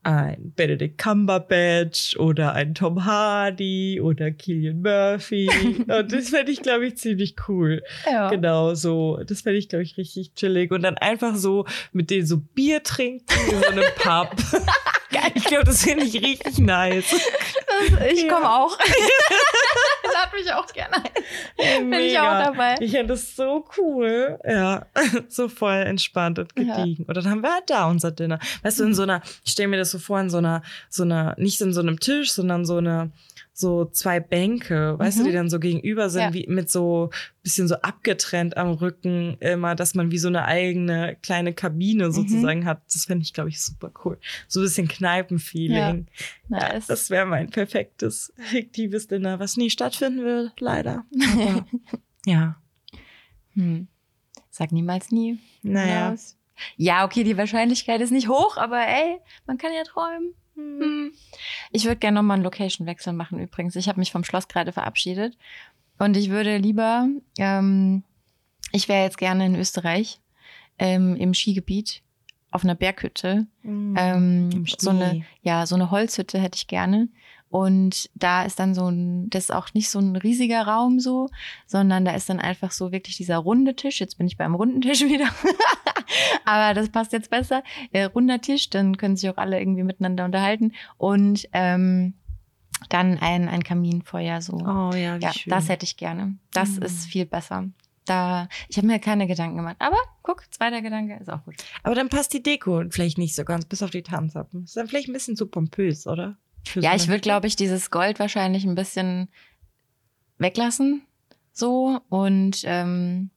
Speaker 1: ein Benedict Cumberbatch oder ein Tom Hardy oder Killian Murphy. <laughs> Und das fände ich, glaube ich, ziemlich cool.
Speaker 2: Ja.
Speaker 1: Genau, so. Das fände ich, glaube ich, richtig chillig. Und dann einfach so mit denen so Bier trinken in so einem Pub. Ich glaube, das finde ich richtig nice.
Speaker 2: Das, ich komme auch. <laughs> Lad mich auch gerne ein. Bin ich auch dabei.
Speaker 1: Ich finde das so cool. Ja, <laughs> so voll entspannt und gediegen. Ja. Und dann haben wir halt da unser Dinner. Weißt du, in so einer, ich stelle mir das so vor, in so einer, so einer, nicht in so einem Tisch, sondern so eine, so zwei Bänke, weißt mhm. du, die mhm. dann so gegenüber sind, ja. wie mit so bisschen so abgetrennt am Rücken immer, dass man wie so eine eigene kleine Kabine mhm. sozusagen mhm. hat. Das fände ich, glaube ich, super cool. So ein bisschen Kneipenfeeling. Ja, nice. ja, das wäre mein perfektes, fiktives Dinner, was nie stattfinden will, leider. Aber, <laughs> ja.
Speaker 2: Hm. Sag niemals nie.
Speaker 1: Naja.
Speaker 2: Ja, okay, die Wahrscheinlichkeit ist nicht hoch, aber ey, man kann ja träumen. Hm. Ich würde gerne nochmal einen Location-Wechsel machen übrigens. Ich habe mich vom Schloss gerade verabschiedet. Und ich würde lieber, ähm, ich wäre jetzt gerne in Österreich, ähm, im Skigebiet, auf einer Berghütte. Mhm. Ähm, so eine, ja, so eine Holzhütte hätte ich gerne. Und da ist dann so ein, das ist auch nicht so ein riesiger Raum so, sondern da ist dann einfach so wirklich dieser runde Tisch. Jetzt bin ich beim runden Tisch <laughs> wieder. Aber das passt jetzt besser. Äh, runder Tisch, dann können sich auch alle irgendwie miteinander unterhalten. Und ähm, dann ein, ein Kaminfeuer so.
Speaker 1: Oh ja, wie
Speaker 2: ja,
Speaker 1: schön.
Speaker 2: das hätte ich gerne. Das mhm. ist viel besser. Da, ich habe mir keine Gedanken gemacht. Aber guck, zweiter Gedanke ist auch gut.
Speaker 1: Aber dann passt die Deko vielleicht nicht so ganz, bis auf die Tanzappen. Ist dann vielleicht ein bisschen zu pompös, oder?
Speaker 2: Ja, ich würde, glaube ich, dieses Gold wahrscheinlich ein bisschen weglassen. So. Und ähm,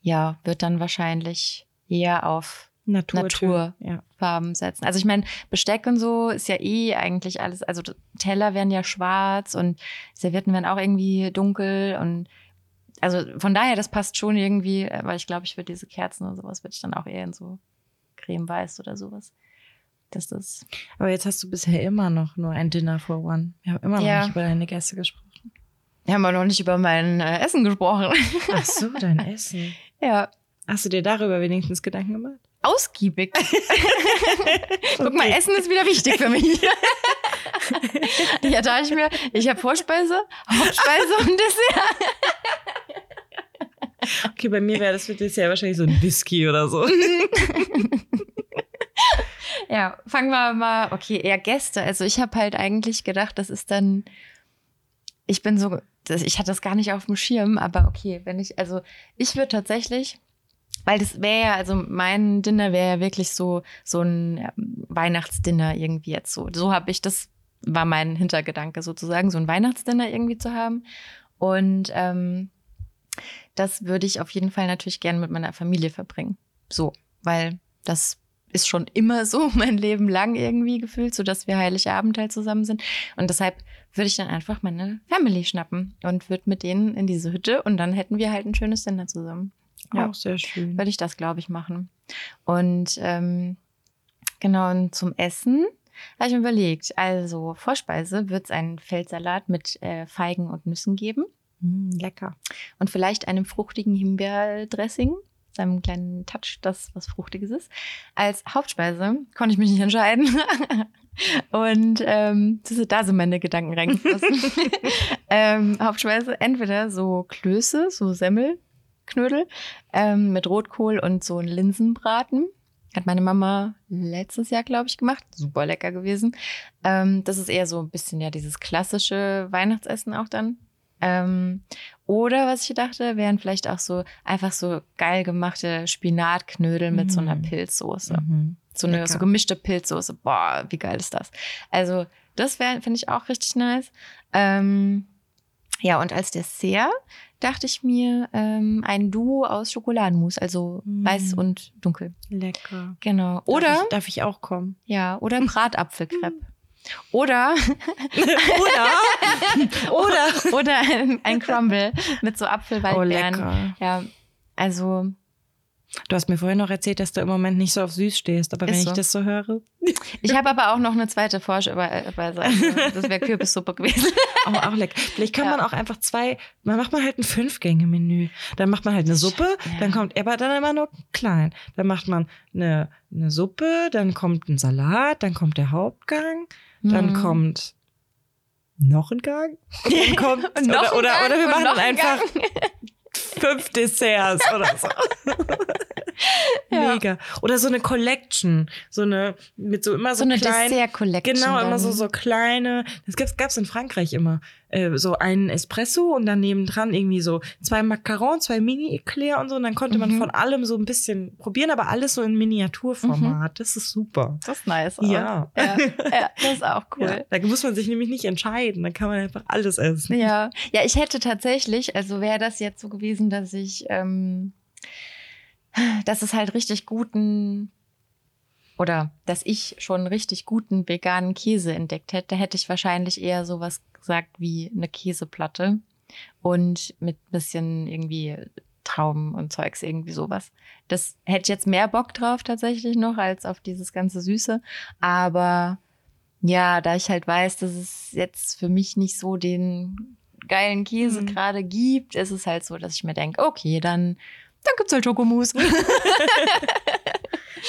Speaker 2: ja, wird dann wahrscheinlich eher auf Naturfarben ja. setzen. Also ich meine, Besteck und so ist ja eh eigentlich alles, also Teller werden ja schwarz und Servietten werden auch irgendwie dunkel und also von daher, das passt schon irgendwie, aber ich glaube, ich würde diese Kerzen und sowas würde ich dann auch eher in so cremeweiß oder sowas das.
Speaker 1: Aber jetzt hast du bisher immer noch nur ein Dinner for One. Wir haben immer noch ja. nicht über deine Gäste gesprochen.
Speaker 2: Wir haben auch noch nicht über mein äh, Essen gesprochen.
Speaker 1: Ach so, dein <laughs> Essen.
Speaker 2: ja.
Speaker 1: Hast du dir darüber wenigstens Gedanken gemacht?
Speaker 2: Ausgiebig. <laughs> Guck mal, Essen ist wieder wichtig für mich. <laughs> ja, da ich mir, ich habe Vorspeise, Hauptspeise und Dessert.
Speaker 1: Okay, bei mir wäre das für Dessert wahrscheinlich so ein Whisky oder so.
Speaker 2: Ja, fangen wir mal, okay, eher Gäste. Also ich habe halt eigentlich gedacht, das ist dann, ich bin so, ich hatte das gar nicht auf dem Schirm, aber okay, wenn ich, also ich würde tatsächlich, weil das wäre ja, also mein Dinner wäre ja wirklich so, so ein Weihnachtsdinner irgendwie jetzt so. So habe ich, das war mein Hintergedanke sozusagen, so ein Weihnachtsdinner irgendwie zu haben. Und ähm, das würde ich auf jeden Fall natürlich gerne mit meiner Familie verbringen. So, weil das ist schon immer so <laughs> mein Leben lang irgendwie gefühlt, so dass wir Heiligabend halt zusammen sind. Und deshalb würde ich dann einfach meine Family schnappen und würde mit denen in diese Hütte und dann hätten wir halt ein schönes Dinner zusammen.
Speaker 1: Ja, auch sehr schön.
Speaker 2: Würde ich das, glaube ich, machen. Und ähm, genau, und zum Essen habe ich mir überlegt, also Vorspeise wird es einen Feldsalat mit äh, Feigen und Nüssen geben.
Speaker 1: Mm, lecker.
Speaker 2: Und vielleicht einem fruchtigen Himbeerdressing seinem kleinen Touch, das was Fruchtiges ist. Als Hauptspeise konnte ich mich nicht entscheiden. <laughs> Und ähm, das da sind meine Gedanken reingeflossen. <laughs> ähm, Hauptspeise entweder so Klöße, so Semmelknödel ähm, mit Rotkohl und so ein Linsenbraten. Hat meine Mama letztes Jahr, glaube ich, gemacht. Super lecker gewesen. Ähm, das ist eher so ein bisschen ja dieses klassische Weihnachtsessen auch dann. Ähm, oder was ich dachte, wären vielleicht auch so einfach so geil gemachte Spinatknödel mit so einer mm. Pilzsoße. Mhm. So eine so gemischte Pilzsoße. Boah, wie geil ist das? Also, das wäre, finde ich auch richtig nice. Ähm, ja, und als Dessert dachte ich mir ähm, ein Duo aus Schokoladenmus, also mm. weiß und dunkel.
Speaker 1: Lecker.
Speaker 2: Genau.
Speaker 1: Oder darf ich, darf ich auch kommen?
Speaker 2: Ja, oder Bratapfelkrepp. Oder
Speaker 1: oder <laughs> oder
Speaker 2: oder ein, Crumble mit so Apfelwaldbeeren. Oh, ja, also
Speaker 1: Du hast mir vorhin noch erzählt, dass du im Moment nicht so auf süß stehst, aber wenn so. ich das so höre.
Speaker 2: Ich habe aber auch noch eine zweite Vorspeise. Das wäre Kürbissuppe gewesen. <laughs>
Speaker 1: Oh, auch lecker. Vielleicht kann ja. man auch einfach zwei, man macht man halt ein Fünf-Gänge-Menü. Dann macht man halt eine Suppe, ja. dann kommt, aber dann immer nur klein. Dann macht man eine, eine Suppe, dann kommt ein Salat, dann kommt der Hauptgang, dann mhm. kommt noch ein Gang. Dann <laughs> kommt,
Speaker 2: noch
Speaker 1: oder, oder,
Speaker 2: oder
Speaker 1: wir machen einfach <laughs> fünf Desserts oder so. <laughs>
Speaker 2: Ja.
Speaker 1: Mega. Oder so eine Collection. So eine, mit so immer so,
Speaker 2: So eine
Speaker 1: kleinen.
Speaker 2: Dessert-Collection.
Speaker 1: Genau, immer
Speaker 2: dann.
Speaker 1: so, so kleine. Das gab's, gab's in Frankreich immer. Äh, so einen Espresso und dann nebendran irgendwie so zwei Macarons, zwei Mini-Eclair und so. Und dann konnte man
Speaker 2: Mhm.
Speaker 1: von allem so ein bisschen probieren, aber alles so in Miniaturformat. Das ist super.
Speaker 2: Das ist nice. Auch.
Speaker 1: Ja.
Speaker 2: ja. <laughs> Ja, das ist auch
Speaker 1: Ja,
Speaker 2: cool.
Speaker 1: da muss man sich nämlich nicht entscheiden. Da kann man einfach alles essen.
Speaker 2: Ja, ja, ich hätte tatsächlich, also wäre das jetzt so gewesen, dass ich, ähm, dass es halt richtig guten oder dass ich schon richtig guten veganen Käse entdeckt hätte, hätte ich wahrscheinlich eher sowas gesagt wie eine Käseplatte und mit bisschen irgendwie Trauben und Zeugs, irgendwie sowas. Das hätte ich jetzt mehr Bock drauf tatsächlich noch als auf dieses ganze Süße. Aber ja, da ich halt weiß, dass es jetzt für mich nicht so den geilen Käse
Speaker 1: Mhm.
Speaker 2: gerade gibt, ist es halt so, dass ich mir denke, okay, dann, dann gibt's halt Schokomousse. <laughs>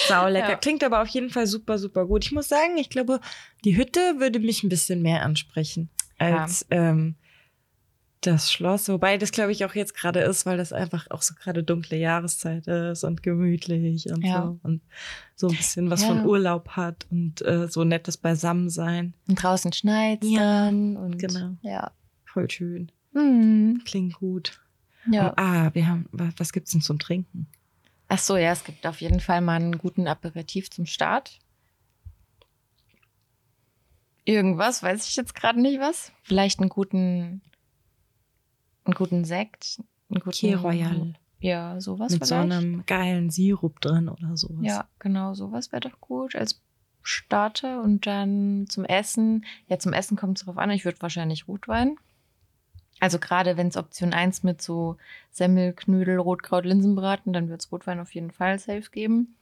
Speaker 1: Sau lecker.
Speaker 2: Ja.
Speaker 1: Klingt aber auf jeden Fall super, super gut. Ich muss sagen, ich glaube, die Hütte würde mich ein bisschen mehr ansprechen
Speaker 2: Ja.
Speaker 1: als ähm, das Schloss. Wobei das, glaube ich, auch jetzt gerade ist, weil das einfach auch so gerade dunkle Jahreszeit ist und gemütlich und
Speaker 2: Ja.
Speaker 1: so. Und so ein bisschen was
Speaker 2: Ja.
Speaker 1: von Urlaub hat und äh, so nettes Beisammensein.
Speaker 2: Und draußen schneit's
Speaker 1: Ja,
Speaker 2: dann und
Speaker 1: genau.
Speaker 2: ja.
Speaker 1: Voll schön.
Speaker 2: Mhm.
Speaker 1: Klingt gut.
Speaker 2: Ja.
Speaker 1: Und, ah, wir haben, wa- was gibt's denn zum Trinken?
Speaker 2: Ach so, ja, es gibt auf jeden Fall mal einen guten Aperitif zum Start. Irgendwas, weiß ich jetzt gerade nicht was. Vielleicht einen guten, einen guten Sekt. Einen guten,
Speaker 1: Key Royal.
Speaker 2: Ja, sowas
Speaker 1: Mit so
Speaker 2: vielleicht.
Speaker 1: einem geilen Sirup drin oder sowas.
Speaker 2: Ja, genau, sowas wäre doch gut als Starter. Und dann zum Essen. Ja, zum Essen kommt es drauf an. Ich würde wahrscheinlich Rotwein. Also gerade wenn es Option 1 mit so Semmel, Knödel, Rotkraut, Linsenbraten, dann wird es Rotwein auf jeden Fall safe geben.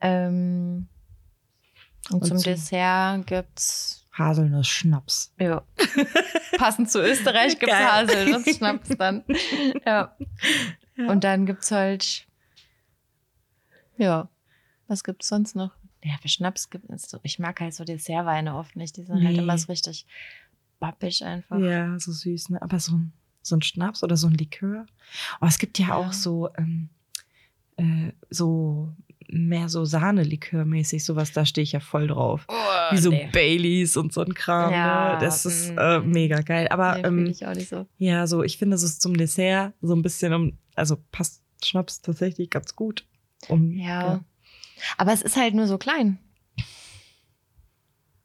Speaker 2: Ähm, und,
Speaker 1: Und
Speaker 2: zum
Speaker 1: zum-
Speaker 2: Dessert gibt's
Speaker 1: Haselnuss-Schnaps.
Speaker 2: ja. <laughs> Passend zu Österreich gibt's
Speaker 1: Geil.
Speaker 2: Haselnuss-Schnaps dann. <laughs> Ja.
Speaker 1: Ja.
Speaker 2: Und dann gibt's halt, ja, was gibt's sonst noch? Ja, für Schnaps gibt es so. Ich mag halt so Dessertweine oft nicht. Die sind halt
Speaker 1: Nee.
Speaker 2: immer so richtig bappig einfach.
Speaker 1: Ja, so süß, ne? Aber so ein, so ein Schnaps oder so ein Likör. Oh, es gibt ja,
Speaker 2: Ja.
Speaker 1: auch so, ähm, äh, so mehr so Sahnelikör-mäßig, sowas, da stehe ich ja voll drauf.
Speaker 2: Oh,
Speaker 1: Wie so
Speaker 2: nee.
Speaker 1: Baileys und so ein Kram.
Speaker 2: Ja,
Speaker 1: ne? Das ist
Speaker 2: mm.
Speaker 1: äh, mega geil. Aber
Speaker 2: Nee,
Speaker 1: ähm,
Speaker 2: ich auch nicht so.
Speaker 1: ja, so, ich finde, es ist zum Dessert so ein bisschen um, also passt Schnaps tatsächlich ganz gut. Um,
Speaker 2: Ja. Aber es ist halt nur so klein.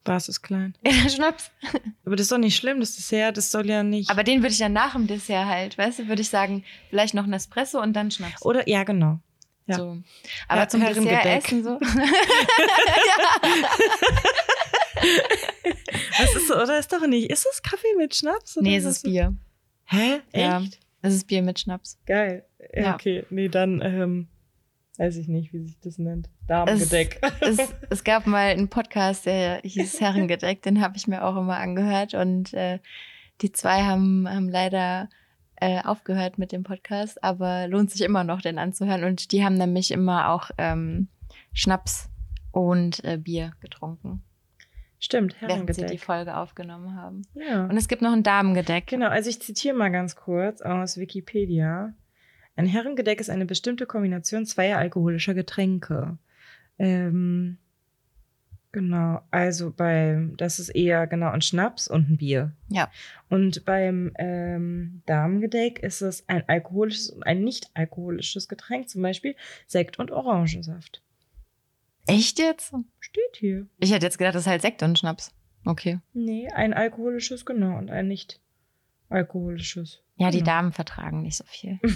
Speaker 1: Was ist klein?
Speaker 2: Der Schnaps. <laughs>
Speaker 1: Aber das ist doch nicht schlimm, das Dessert, das soll ja nicht.
Speaker 2: Aber den würde ich dann nach dem Dessert halt, weißt du, würde ich sagen, vielleicht noch ein Espresso und dann Schnaps.
Speaker 1: oder, ja, genau. ja.
Speaker 2: So. Aber
Speaker 1: Ja,
Speaker 2: zum Dessert
Speaker 1: Herrengedeck.
Speaker 2: essen so. <laughs>
Speaker 1: Was ist so, oder ist doch nicht? Ist es Kaffee mit Schnaps? Oder
Speaker 2: nee, es ist Bier.
Speaker 1: Hä? Echt?
Speaker 2: Ja. Es ist Bier mit Schnaps.
Speaker 1: Geil. Ja,
Speaker 2: Ja.
Speaker 1: Okay, nee, dann ähm, weiß ich nicht, wie sich das nennt.
Speaker 2: Es,
Speaker 1: Damengedeck.
Speaker 2: es, es gab mal einen Podcast, der hieß Herrengedeck, den habe ich mir auch immer angehört. Und äh, die zwei haben, haben leider äh, aufgehört mit dem Podcast, aber lohnt sich immer noch, den anzuhören. Und die haben nämlich immer auch ähm, Schnaps und äh, Bier getrunken,
Speaker 1: Stimmt,
Speaker 2: während sie die
Speaker 1: Herrengedeck.
Speaker 2: Folge aufgenommen haben.
Speaker 1: Ja.
Speaker 2: Und es gibt noch ein Damengedeck.
Speaker 1: Genau, also ich zitiere mal ganz kurz aus Wikipedia. Ein Herrengedeck ist eine bestimmte Kombination zweier alkoholischer Getränke. Ähm, genau, also beim, das ist eher genau ein Schnaps und ein Bier.
Speaker 2: Ja.
Speaker 1: Und beim ähm, Damengedeck ist es ein alkoholisches und ein nicht alkoholisches Getränk, zum Beispiel Sekt und Orangensaft.
Speaker 2: Echt jetzt?
Speaker 1: Steht hier.
Speaker 2: Ich hätte jetzt gedacht, das ist halt Sekt und Schnaps. Okay.
Speaker 1: Nee, ein alkoholisches, genau, und ein nicht alkoholisches.
Speaker 2: Ja, die
Speaker 1: Genau.
Speaker 2: Damen vertragen nicht so viel. <laughs>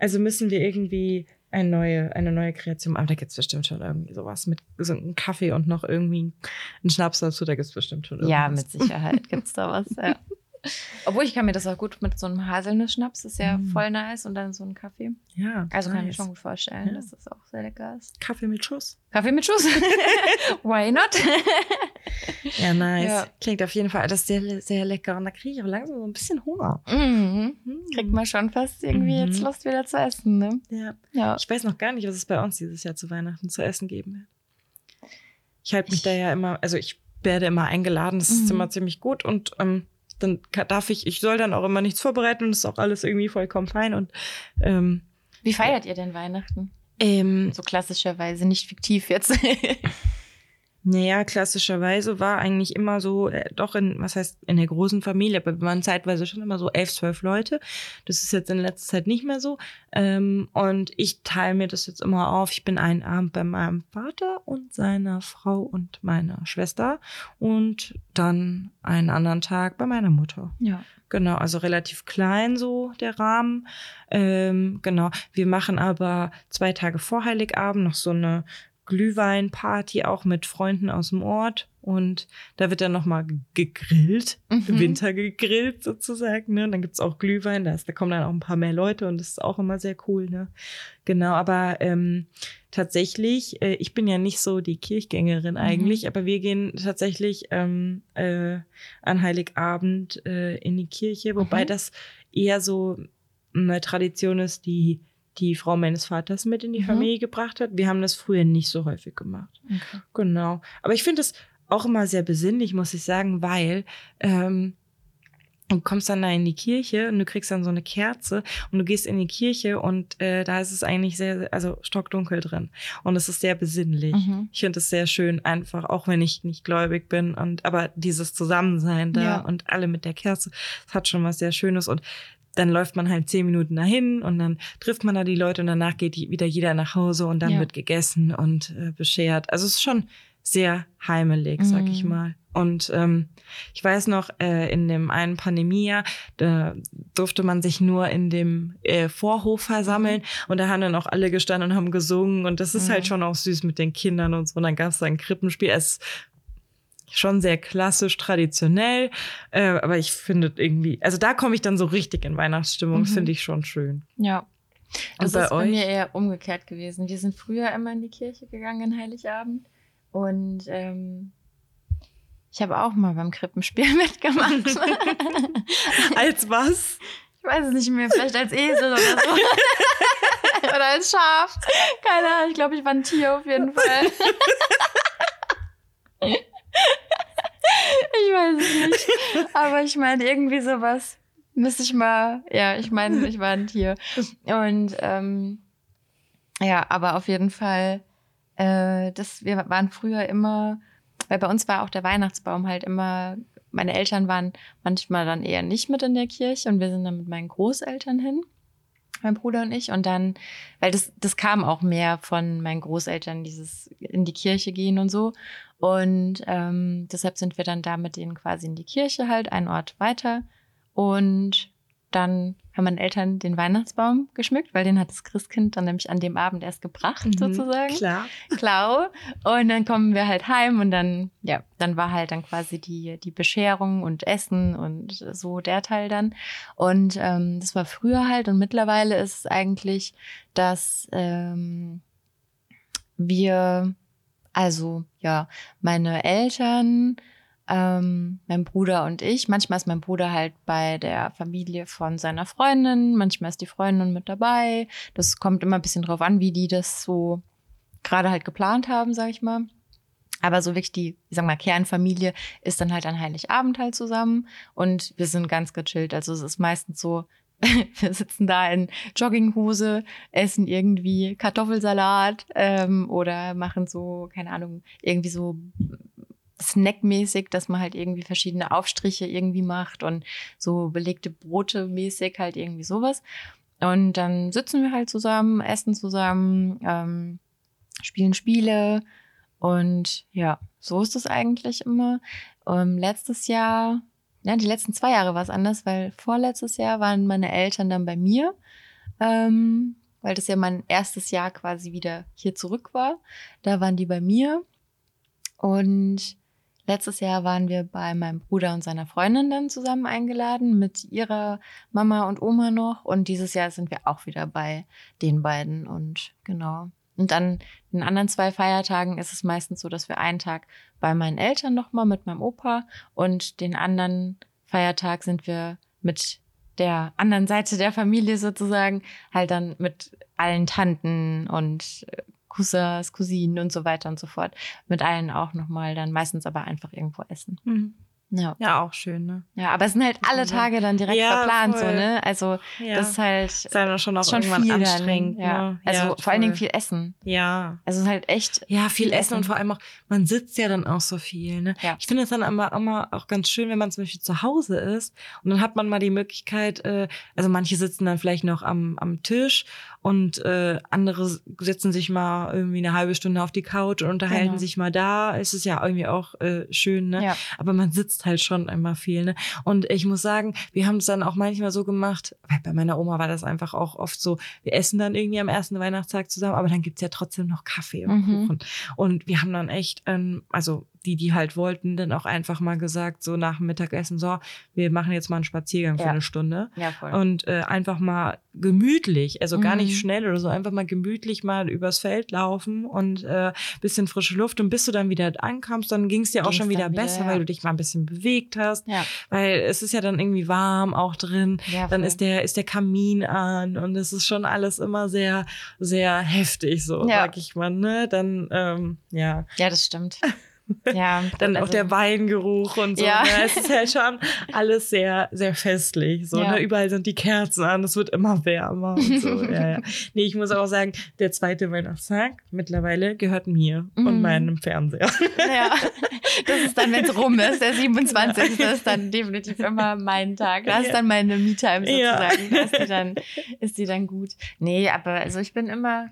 Speaker 1: Also müssen wir irgendwie eine neue, eine neue Kreation. Aber da gibt's bestimmt schon irgendwie sowas mit so einem Kaffee und noch irgendwie einen Schnaps dazu. Da gibt's bestimmt schon irgendwas.
Speaker 2: Ja, mit Sicherheit gibt's da was, ja. <laughs> Obwohl ich kann mir das auch gut mit so einem Haselnuss-Schnaps, ist ja
Speaker 1: Mm.
Speaker 2: voll nice und dann so ein Kaffee.
Speaker 1: Ja,
Speaker 2: Also kann ich mir
Speaker 1: nice.
Speaker 2: schon gut vorstellen,
Speaker 1: Ja.
Speaker 2: dass das auch sehr lecker ist.
Speaker 1: Kaffee mit Schuss.
Speaker 2: Kaffee mit Schuss. <laughs> Why not? <laughs>
Speaker 1: Ja, nice.
Speaker 2: Ja.
Speaker 1: Klingt auf jeden Fall alles sehr, sehr lecker. Und da kriege ich auch langsam so ein bisschen Hunger.
Speaker 2: mhm.
Speaker 1: Hm.
Speaker 2: Kriegt man schon fast irgendwie
Speaker 1: Mhm.
Speaker 2: jetzt Lust wieder zu essen, ne?
Speaker 1: Ja.
Speaker 2: Ja.
Speaker 1: Ich weiß noch gar nicht, was es bei uns dieses Jahr zu Weihnachten zu essen geben wird. Ich halte mich
Speaker 2: Ich-
Speaker 1: da ja immer, also ich werde immer eingeladen, das ist
Speaker 2: Mhm.
Speaker 1: immer ziemlich gut und ähm, dann darf ich, ich soll dann auch immer nichts vorbereiten und ist auch alles irgendwie vollkommen fein und ähm,
Speaker 2: Wie feiert ihr denn Weihnachten?
Speaker 1: Ähm,
Speaker 2: So klassischerweise, nicht fiktiv jetzt. <laughs>
Speaker 1: Naja, klassischerweise war eigentlich immer so, äh, doch in, was heißt, in der großen Familie, aber wir waren zeitweise schon immer so elf, zwölf Leute. Das ist jetzt in letzter Zeit nicht mehr so. Ähm, und ich teile mir das jetzt immer auf. Ich bin einen Abend bei meinem Vater und seiner Frau und meiner Schwester und dann einen anderen Tag bei meiner Mutter.
Speaker 2: ja.
Speaker 1: Genau, also relativ klein so der Rahmen. Ähm, genau, wir machen aber zwei Tage vor Heiligabend noch so eine Glühweinparty auch mit Freunden aus dem Ort und da wird dann nochmal gegrillt,
Speaker 2: Mhm.
Speaker 1: Winter gegrillt sozusagen. Ne? Und dann gibt's auch Glühwein, da, ist, da kommen dann auch ein paar mehr Leute und das ist auch immer sehr cool. Ne? Genau, aber ähm, tatsächlich, äh, ich bin ja nicht so die Kirchgängerin eigentlich, aber wir gehen tatsächlich ähm, äh, an Heiligabend äh, in die Kirche, wobei
Speaker 2: Mhm.
Speaker 1: das eher so eine Tradition ist, die die Frau meines Vaters mit in die
Speaker 2: Mhm.
Speaker 1: Familie gebracht hat. Wir haben das früher nicht so häufig gemacht.
Speaker 2: Okay.
Speaker 1: Genau. Aber ich finde es auch immer sehr besinnlich, muss ich sagen, weil ähm, du kommst dann da in die Kirche und du kriegst dann so eine Kerze und du gehst in die Kirche und äh, da ist es eigentlich sehr, also stockdunkel drin. Und es ist sehr besinnlich.
Speaker 2: Mhm.
Speaker 1: Ich finde es sehr schön, einfach, auch wenn ich nicht gläubig bin. Und aber dieses Zusammensein da
Speaker 2: Ja.
Speaker 1: und alle mit der Kerze, das hat schon was sehr Schönes. Und dann läuft man halt zehn Minuten dahin und dann trifft man da die Leute und danach geht wieder jeder nach Hause und dann
Speaker 2: Ja.
Speaker 1: wird gegessen und äh, beschert. Also es ist schon sehr heimelig, sag ich
Speaker 2: Mhm.
Speaker 1: mal. Und ähm, ich weiß noch, äh, in dem einen Pandemiejahr, da durfte man sich nur in dem äh, Vorhof versammeln und da haben dann auch alle gestanden und haben gesungen und das ist
Speaker 2: Mhm.
Speaker 1: halt schon auch süß mit den Kindern und so. Und dann gab es da ein Krippenspiel. Es schon sehr klassisch, traditionell, äh, aber ich finde irgendwie, also da komme ich dann so richtig in Weihnachtsstimmung,
Speaker 2: Mhm.
Speaker 1: finde ich schon schön.
Speaker 2: Ja. Das
Speaker 1: bei
Speaker 2: ist bei
Speaker 1: euch?
Speaker 2: mir eher umgekehrt gewesen. Wir sind früher immer in die Kirche gegangen an Heiligabend und ähm, ich habe auch mal beim Krippenspiel <laughs> mitgemacht. <laughs>
Speaker 1: Als was?
Speaker 2: ich weiß es nicht mehr, vielleicht als Esel oder so. <laughs> oder als Schaf. Keine Ahnung, ich glaube, ich war ein Tier auf jeden Fall. <laughs> ich weiß es nicht. Aber ich meine, irgendwie sowas müsste ich mal, ja, ich meine, ich war ein Tier. Und ähm, ja, aber auf jeden Fall, äh, das, wir waren früher immer, weil bei uns war auch der Weihnachtsbaum halt immer, meine Eltern waren manchmal dann eher nicht mit in der Kirche und wir sind dann mit meinen Großeltern hin, mein Bruder und ich. Und dann, weil das, das kam auch mehr von meinen Großeltern, dieses in die Kirche gehen und so. Und ähm, deshalb sind wir dann da mit denen quasi in die Kirche halt, einen Ort weiter. Und dann haben meine Eltern den Weihnachtsbaum geschmückt, weil den hat das Christkind dann nämlich an dem Abend erst gebracht, sozusagen.
Speaker 1: Mhm, Klar.
Speaker 2: Klau. Und dann kommen wir halt heim und dann, ja, dann war halt dann quasi die, die Bescherung und Essen und so der Teil dann. Und ähm, das war früher halt und mittlerweile ist es eigentlich, dass ähm, wir, also ja, meine Eltern, ähm, mein Bruder und ich. Manchmal ist mein Bruder halt bei der Familie von seiner Freundin, manchmal ist die Freundin mit dabei. Das kommt immer ein bisschen drauf an, wie die das so gerade halt geplant haben, sag ich mal. Aber so wirklich die, ich sag mal, Kernfamilie ist dann halt an Heiligabend halt zusammen und wir sind ganz gechillt. Also es ist meistens so, <laughs> wir sitzen da in Jogginghose, essen irgendwie Kartoffelsalat ähm, oder machen so, keine Ahnung, irgendwie so snackmäßig, dass man halt irgendwie verschiedene Aufstriche irgendwie macht und so belegte Brote mäßig halt irgendwie sowas. Und dann sitzen wir halt zusammen, essen zusammen, ähm, spielen Spiele und ja, so ist es eigentlich immer. Ähm, letztes Jahr, ja, die letzten zwei Jahre war es anders, weil vorletztes Jahr waren meine Eltern dann bei mir, ähm, weil das ja mein erstes Jahr quasi wieder hier zurück war. Da waren die bei mir und Letztes Jahr waren wir bei meinem Bruder und seiner Freundin dann zusammen eingeladen mit ihrer Mama und Oma noch. Und dieses Jahr sind wir auch wieder bei den beiden. Und genau. Und an den anderen zwei Feiertagen ist es meistens so, dass wir einen Tag bei meinen Eltern nochmal mit meinem Opa und den anderen Feiertag sind wir mit der anderen Seite der Familie sozusagen halt dann mit allen Tanten und Cousins, Cousinen und so weiter und so fort. Mit allen auch nochmal dann meistens aber einfach irgendwo essen.
Speaker 1: Mhm.
Speaker 2: Ja.
Speaker 1: Ja, auch schön, ne?
Speaker 2: Ja, aber es sind halt alle Tage dann direkt
Speaker 1: Ja,
Speaker 2: verplant, so,
Speaker 1: voll.
Speaker 2: ne? Also,
Speaker 1: Ja.
Speaker 2: das ist halt
Speaker 1: ist dann schon auch
Speaker 2: schon
Speaker 1: irgendwann
Speaker 2: viel
Speaker 1: anstrengend.
Speaker 2: Dann, ja.
Speaker 1: Ne?
Speaker 2: Also, vor allen Dingen viel Essen.
Speaker 1: Ja.
Speaker 2: Also, es ist halt echt.
Speaker 1: Ja, viel
Speaker 2: Viel
Speaker 1: essen und
Speaker 2: essen.
Speaker 1: vor allem auch, man sitzt ja dann auch so viel. Ne?
Speaker 2: Ja.
Speaker 1: Ich finde es dann immer, immer auch ganz schön, wenn man zum Beispiel zu Hause ist und dann hat man mal die Möglichkeit, äh, also manche sitzen dann vielleicht noch am, am Tisch und äh, andere setzen sich mal irgendwie eine halbe Stunde auf die Couch und unterhalten
Speaker 2: Genau.
Speaker 1: sich mal da. Es ist ja irgendwie auch äh, schön, ne?
Speaker 2: Ja.
Speaker 1: Aber man sitzt halt schon immer viel, ne? Und ich muss sagen, wir haben es dann auch manchmal so gemacht, weil bei meiner Oma war das einfach auch oft so, wir essen dann irgendwie am ersten Weihnachtstag zusammen, aber dann gibt's ja trotzdem noch Kaffee und
Speaker 2: Mhm.
Speaker 1: Kuchen. Und wir haben dann echt, ähm, also die, die halt wollten, dann auch einfach mal gesagt, so nach dem Mittagessen, so, wir machen jetzt mal einen Spaziergang für
Speaker 2: Ja.
Speaker 1: eine Stunde.
Speaker 2: Ja, voll.
Speaker 1: Und äh, einfach mal gemütlich, also gar
Speaker 2: Mhm.
Speaker 1: nicht schnell oder so, einfach mal gemütlich mal übers Feld laufen und äh, bisschen frische Luft. Und bis du dann wieder ankamst, dann ging es dir auch
Speaker 2: Ging's
Speaker 1: schon wieder
Speaker 2: wieder,
Speaker 1: besser,
Speaker 2: ja.
Speaker 1: weil du dich mal ein bisschen bewegt hast.
Speaker 2: ja.
Speaker 1: Weil es ist ja dann irgendwie warm auch drin.
Speaker 2: Ja,
Speaker 1: Dann ist der, ist der Kamin an und es ist schon alles immer sehr, sehr heftig, so sag ich mal, ne? Dann, ähm, ja.
Speaker 2: Ja, das stimmt. <laughs> Ja. <laughs>
Speaker 1: Dann auch
Speaker 2: also-
Speaker 1: der Weingeruch und so.
Speaker 2: Ja.
Speaker 1: Ne? Es ist halt schon alles sehr, sehr festlich. So,
Speaker 2: Ja.
Speaker 1: ne? Überall sind die Kerzen an, es wird immer wärmer und so. <laughs> ja, ja. Nee, ich muss auch sagen, der zweite Weihnachtstag mittlerweile gehört mir und
Speaker 2: Mhm.
Speaker 1: meinem Fernseher.
Speaker 2: Ja, <laughs> das ist dann, wenn es rum ist, der 27. ist dann definitiv immer mein Tag. Da ist
Speaker 1: Ja.
Speaker 2: dann meine Me-Time
Speaker 1: Ja.
Speaker 2: sozusagen. Da ist die, dann, ist die dann gut. Nee, aber also ich bin immer,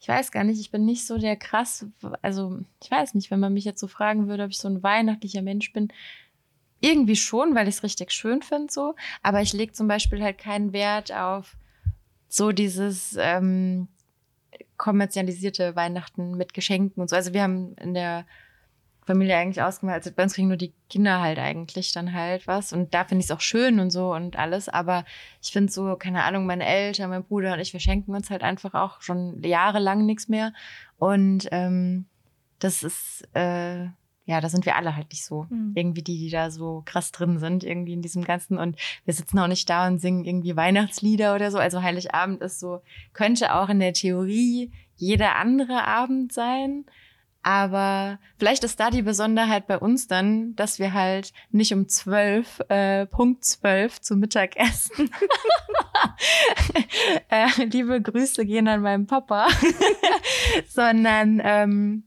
Speaker 2: ich weiß gar nicht, ich bin nicht so der krass, also ich weiß nicht, wenn man mich jetzt so fragen würde, ob ich so ein weihnachtlicher Mensch bin, irgendwie schon, weil ich es richtig schön finde so. Aber ich lege zum Beispiel halt keinen Wert auf so dieses ähm, kommerzialisierte Weihnachten mit Geschenken und so. Also wir haben in der Familie eigentlich ausgemacht, also bei uns kriegen nur die Kinder halt eigentlich dann halt was. Und da finde ich es auch schön und so und alles. Aber ich finde so, keine Ahnung, meine Eltern, mein Bruder und ich, wir schenken uns halt einfach auch schon jahrelang nichts mehr. Und ähm, das ist, äh, ja, da sind wir alle halt nicht so.
Speaker 1: Mhm.
Speaker 2: Irgendwie die, die da so krass drin sind, irgendwie in diesem Ganzen. Und wir sitzen auch nicht da und singen irgendwie Weihnachtslieder oder so. Also Heiligabend ist so, könnte auch in der Theorie jeder andere Abend sein. Aber vielleicht ist da die Besonderheit bei uns dann, dass wir halt nicht um zwölf, äh, Punkt zwölf zum Mittag essen. <laughs> äh, liebe Grüße gehen an meinen Papa. <laughs> Sondern ähm,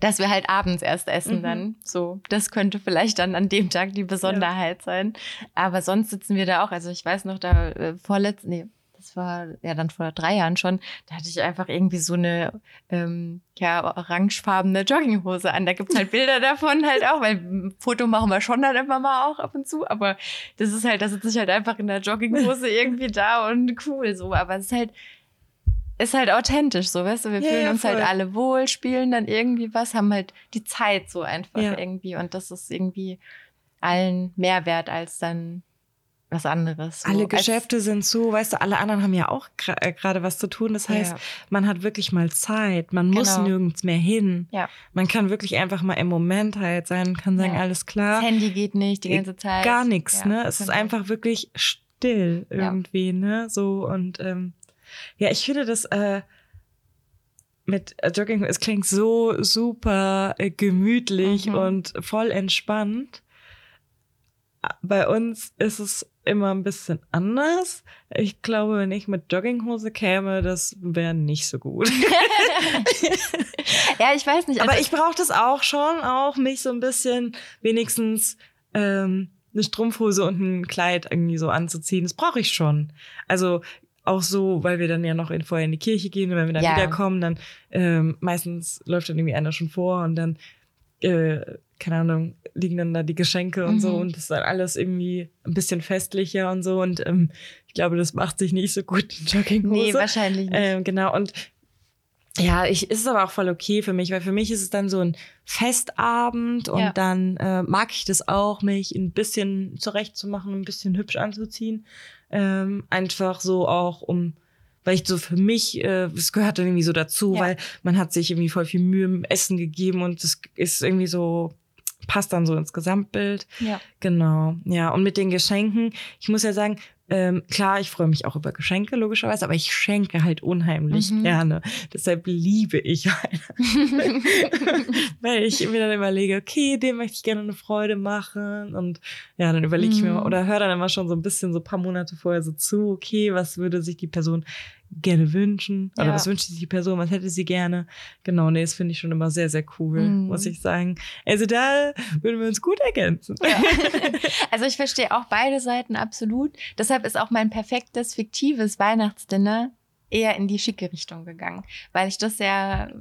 Speaker 2: dass wir halt abends erst essen
Speaker 1: Mhm.
Speaker 2: dann. So, das könnte vielleicht dann an dem Tag die Besonderheit sein. Aber sonst sitzen wir da auch. Also ich weiß noch, da äh, vorletzt, nee, das war ja dann vor drei Jahren schon, da hatte ich einfach irgendwie so eine ähm, ja, orangefarbene Jogginghose an. Da gibt's halt Bilder <laughs> davon halt auch, weil ein Foto machen wir schon dann immer mal auch ab und zu. Aber das ist halt, da sitze ich halt einfach in der Jogginghose <laughs> irgendwie da und cool so. Aber es ist halt, ist halt authentisch so, weißt du? Wir
Speaker 1: Ja,
Speaker 2: fühlen
Speaker 1: ja,
Speaker 2: uns halt alle wohl, spielen dann irgendwie was, haben halt die Zeit so einfach
Speaker 1: Ja.
Speaker 2: irgendwie. Und das ist irgendwie allen mehr wert als dann was anderes. So.
Speaker 1: Alle Geschäfte sind zu, weißt du, alle anderen haben ja auch äh, gerade was zu tun. Das heißt,
Speaker 2: Ja.
Speaker 1: man hat wirklich mal Zeit. Man muss
Speaker 2: Genau.
Speaker 1: nirgends mehr hin.
Speaker 2: Ja.
Speaker 1: Man kann wirklich einfach mal im Moment halt sein, kann sagen,
Speaker 2: Ja.
Speaker 1: alles klar.
Speaker 2: Das Handy geht nicht die ganze Zeit.
Speaker 1: Gar nichts, ne? Es ist einfach wirklich still irgendwie, ne? So und ähm, ja, ich finde das äh, mit äh, Jogging, es klingt so super äh, gemütlich
Speaker 2: Mhm.
Speaker 1: und voll entspannt. Bei uns ist es immer ein bisschen anders. Ich glaube, wenn ich mit Jogginghose käme, das wäre nicht so gut. <laughs>
Speaker 2: ja, ich weiß nicht.
Speaker 1: Aber
Speaker 2: also-
Speaker 1: ich brauche das auch schon, auch mich so ein bisschen wenigstens ähm, eine Strumpfhose und ein Kleid irgendwie so anzuziehen. Das brauche ich schon. Also auch so, weil wir dann ja noch in, vorher in die Kirche gehen und wenn wir dann
Speaker 2: Ja.
Speaker 1: wiederkommen, dann ähm, meistens läuft dann irgendwie einer schon vor und dann, äh, keine Ahnung, liegen dann da die Geschenke und so
Speaker 2: Mhm.
Speaker 1: und das ist dann alles irgendwie ein bisschen festlicher und so und ähm, ich glaube, das macht sich nicht so gut in Jogginghose.
Speaker 2: nee, wahrscheinlich nicht.
Speaker 1: Ähm, genau, und ja, ich, ist aber auch voll okay für mich, weil für mich ist es dann so ein Festabend und
Speaker 2: Ja.
Speaker 1: dann äh, mag ich das auch, mich ein bisschen zurechtzumachen, ein bisschen hübsch anzuziehen. Ähm, einfach so auch um, weil ich so für mich, äh, es gehört dann irgendwie so dazu,
Speaker 2: Ja.
Speaker 1: weil man hat sich irgendwie voll viel Mühe im Essen gegeben und das ist irgendwie so, passt dann so ins Gesamtbild.
Speaker 2: ja.
Speaker 1: Genau, ja. Und mit den Geschenken, ich muss ja sagen, ähm, klar, ich freue mich auch über Geschenke, logischerweise, aber ich schenke halt unheimlich
Speaker 2: Mhm.
Speaker 1: gerne. Deshalb liebe ich Weihnachten. <laughs> Weil ich mir dann überlege, okay, dem möchte ich gerne eine Freude machen. Und ja, dann überlege ich mir
Speaker 2: Mhm.
Speaker 1: mal, oder höre dann immer schon so ein bisschen so ein paar Monate vorher so zu, okay, was würde sich die Person gerne wünschen? Oder
Speaker 2: Ja.
Speaker 1: was wünscht sich die Person, was hätte sie gerne? Genau, nee, das finde ich schon immer sehr, sehr cool,
Speaker 2: Mhm.
Speaker 1: muss ich sagen. Also da würden wir uns gut ergänzen.
Speaker 2: Ja. <laughs> Also ich verstehe auch beide Seiten absolut. Deshalb ist auch mein perfektes fiktives Weihnachtsdinner eher in die schicke Richtung gegangen, weil ich das sehr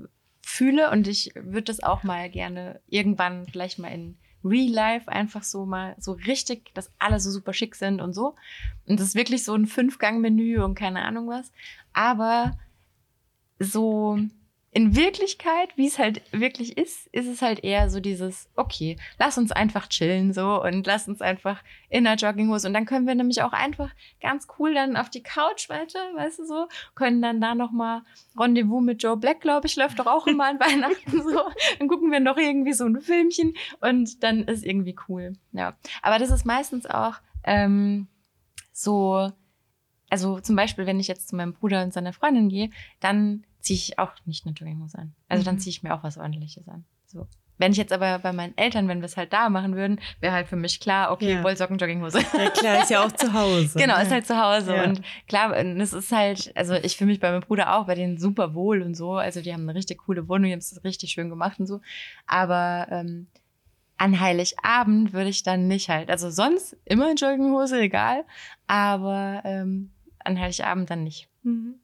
Speaker 2: fühle und ich würde das auch mal gerne irgendwann vielleicht mal in Real Life einfach so mal so richtig, dass alle so super schick sind und so. Und das ist wirklich so ein Fünf-Gang-Menü und keine Ahnung was. Aber so in Wirklichkeit, wie es halt wirklich ist, ist es halt eher so dieses, okay, lass uns einfach chillen so und lass uns einfach in der Jogginghose und dann können wir nämlich auch einfach ganz cool dann auf die Couch weiter, weißt du so, können dann da nochmal Rendezvous mit Joe Black, glaube ich, läuft doch auch <laughs> immer an Weihnachten so. Dann gucken wir noch irgendwie so ein Filmchen und dann ist irgendwie cool. Ja, aber das ist meistens auch ähm, so, also zum Beispiel, wenn ich jetzt zu meinem Bruder und seiner Freundin gehe, dann ziehe ich auch nicht eine Jogginghose an. Also dann
Speaker 1: Mhm.
Speaker 2: ziehe ich mir auch was ordentliches an. So. Wenn ich jetzt aber bei meinen Eltern, wenn wir es halt da machen würden, wäre halt für mich klar, okay,
Speaker 1: Ja.
Speaker 2: Wollsocken, Jogginghose.
Speaker 1: Ja, klar, ist ja auch zu Hause. <laughs>
Speaker 2: Genau, ist halt zu Hause.
Speaker 1: Ja.
Speaker 2: Und klar, und es ist halt, also ich fühle mich bei meinem Bruder auch bei denen super wohl und so. Also die haben eine richtig coole Wohnung, die haben es richtig schön gemacht und so. Aber ähm, an Heiligabend würde ich dann nicht halt, also sonst immer in Jogginghose, egal. Aber ähm, an Heiligabend dann nicht.
Speaker 1: Mhm.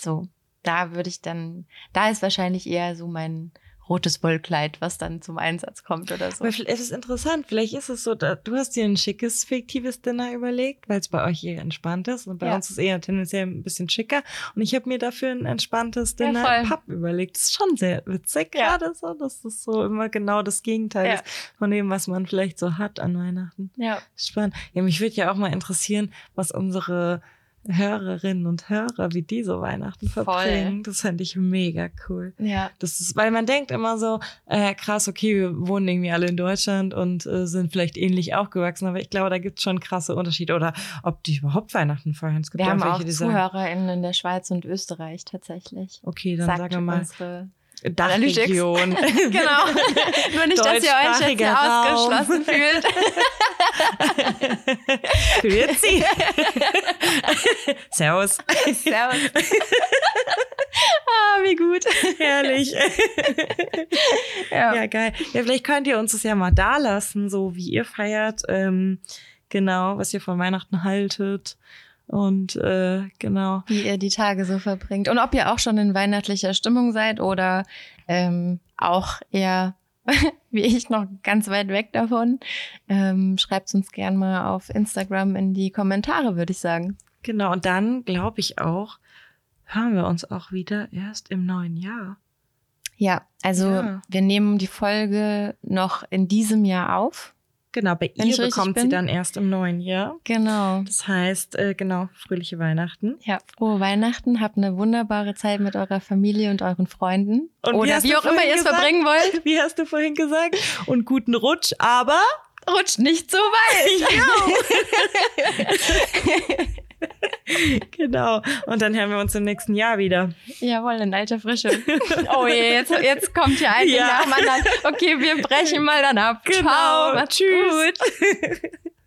Speaker 2: So, da würde ich dann, da ist wahrscheinlich eher so mein rotes Wollkleid, was dann zum Einsatz kommt oder so.
Speaker 1: Aber es ist interessant, vielleicht ist es so, du hast dir ein schickes, fiktives Dinner überlegt, weil es bei euch eher entspannt ist und bei
Speaker 2: Ja.
Speaker 1: uns ist eher tendenziell ein bisschen schicker. Und ich habe mir dafür ein entspanntes
Speaker 2: Ja,
Speaker 1: Dinner im Pub überlegt. Das ist schon sehr witzig
Speaker 2: Ja.
Speaker 1: gerade so, dass das so immer genau das Gegenteil
Speaker 2: Ja.
Speaker 1: ist von dem, was man vielleicht so hat an Weihnachten.
Speaker 2: Ja.
Speaker 1: Spannend. Ja, mich würde ja auch mal interessieren, was unsere Hörerinnen und Hörer, wie die so Weihnachten
Speaker 2: Voll.
Speaker 1: verbringen. Das fände ich mega cool.
Speaker 2: Ja.
Speaker 1: Das ist, weil man denkt immer so, äh, krass, okay, wir wohnen irgendwie alle in Deutschland und äh, sind vielleicht ähnlich aufgewachsen, aber ich glaube, da gibt es schon krasse Unterschiede. Oder ob die überhaupt Weihnachten feiern. Es gibt
Speaker 2: Wir
Speaker 1: ja
Speaker 2: haben auch
Speaker 1: die
Speaker 2: ZuhörerInnen in der Schweiz und Österreich tatsächlich.
Speaker 1: okay, dann
Speaker 2: Sagt
Speaker 1: sagen wir mal
Speaker 2: unsere
Speaker 1: Dachregion. <laughs> <laughs>
Speaker 2: genau. Nur nicht, dass ihr euch jetzt hier
Speaker 1: Raum.
Speaker 2: ausgeschlossen fühlt. <laughs>
Speaker 1: Grüezi. Servus.
Speaker 2: Servus. ah, wie gut.
Speaker 1: Herrlich.
Speaker 2: Ja.
Speaker 1: Ja, geil. Ja, vielleicht könnt ihr uns das ja mal da lassen, so wie ihr feiert. Ähm, genau, was ihr von Weihnachten haltet. Und äh, genau.
Speaker 2: Wie ihr die Tage so verbringt. Und ob ihr auch schon in weihnachtlicher Stimmung seid oder ähm, auch eher <laughs> wie ich noch ganz weit weg davon. Ähm, Schreibt uns gern mal auf Instagram in die Kommentare, würde ich sagen.
Speaker 1: Genau. Und dann glaube ich auch, hören wir uns auch wieder erst im neuen Jahr.
Speaker 2: Ja, also
Speaker 1: Ja.
Speaker 2: wir nehmen die Folge noch in diesem Jahr auf.
Speaker 1: Genau, bei
Speaker 2: Wenn
Speaker 1: ihr bekommt sie dann erst im neuen Jahr.
Speaker 2: Genau.
Speaker 1: Das heißt, äh, genau, fröhliche Weihnachten.
Speaker 2: Ja, frohe Weihnachten, habt eine wunderbare Zeit mit eurer Familie und euren Freunden.
Speaker 1: Und wie
Speaker 2: Oder wie
Speaker 1: du
Speaker 2: auch immer ihr es verbringen wollt. <laughs>
Speaker 1: Wie hast du vorhin gesagt? Und guten Rutsch, aber
Speaker 2: Rutscht nicht so weit. <laughs> <laughs> <laughs>
Speaker 1: genau. Und dann hören wir uns im nächsten Jahr wieder.
Speaker 2: Jawohl, in alter Frische. <laughs> Oh je, jetzt, jetzt kommt hier ein
Speaker 1: Ja.
Speaker 2: nach dem anderen. Okay, wir brechen mal dann ab.
Speaker 1: Genau.
Speaker 2: Ciao,
Speaker 1: Tschüss.
Speaker 2: gut. <laughs>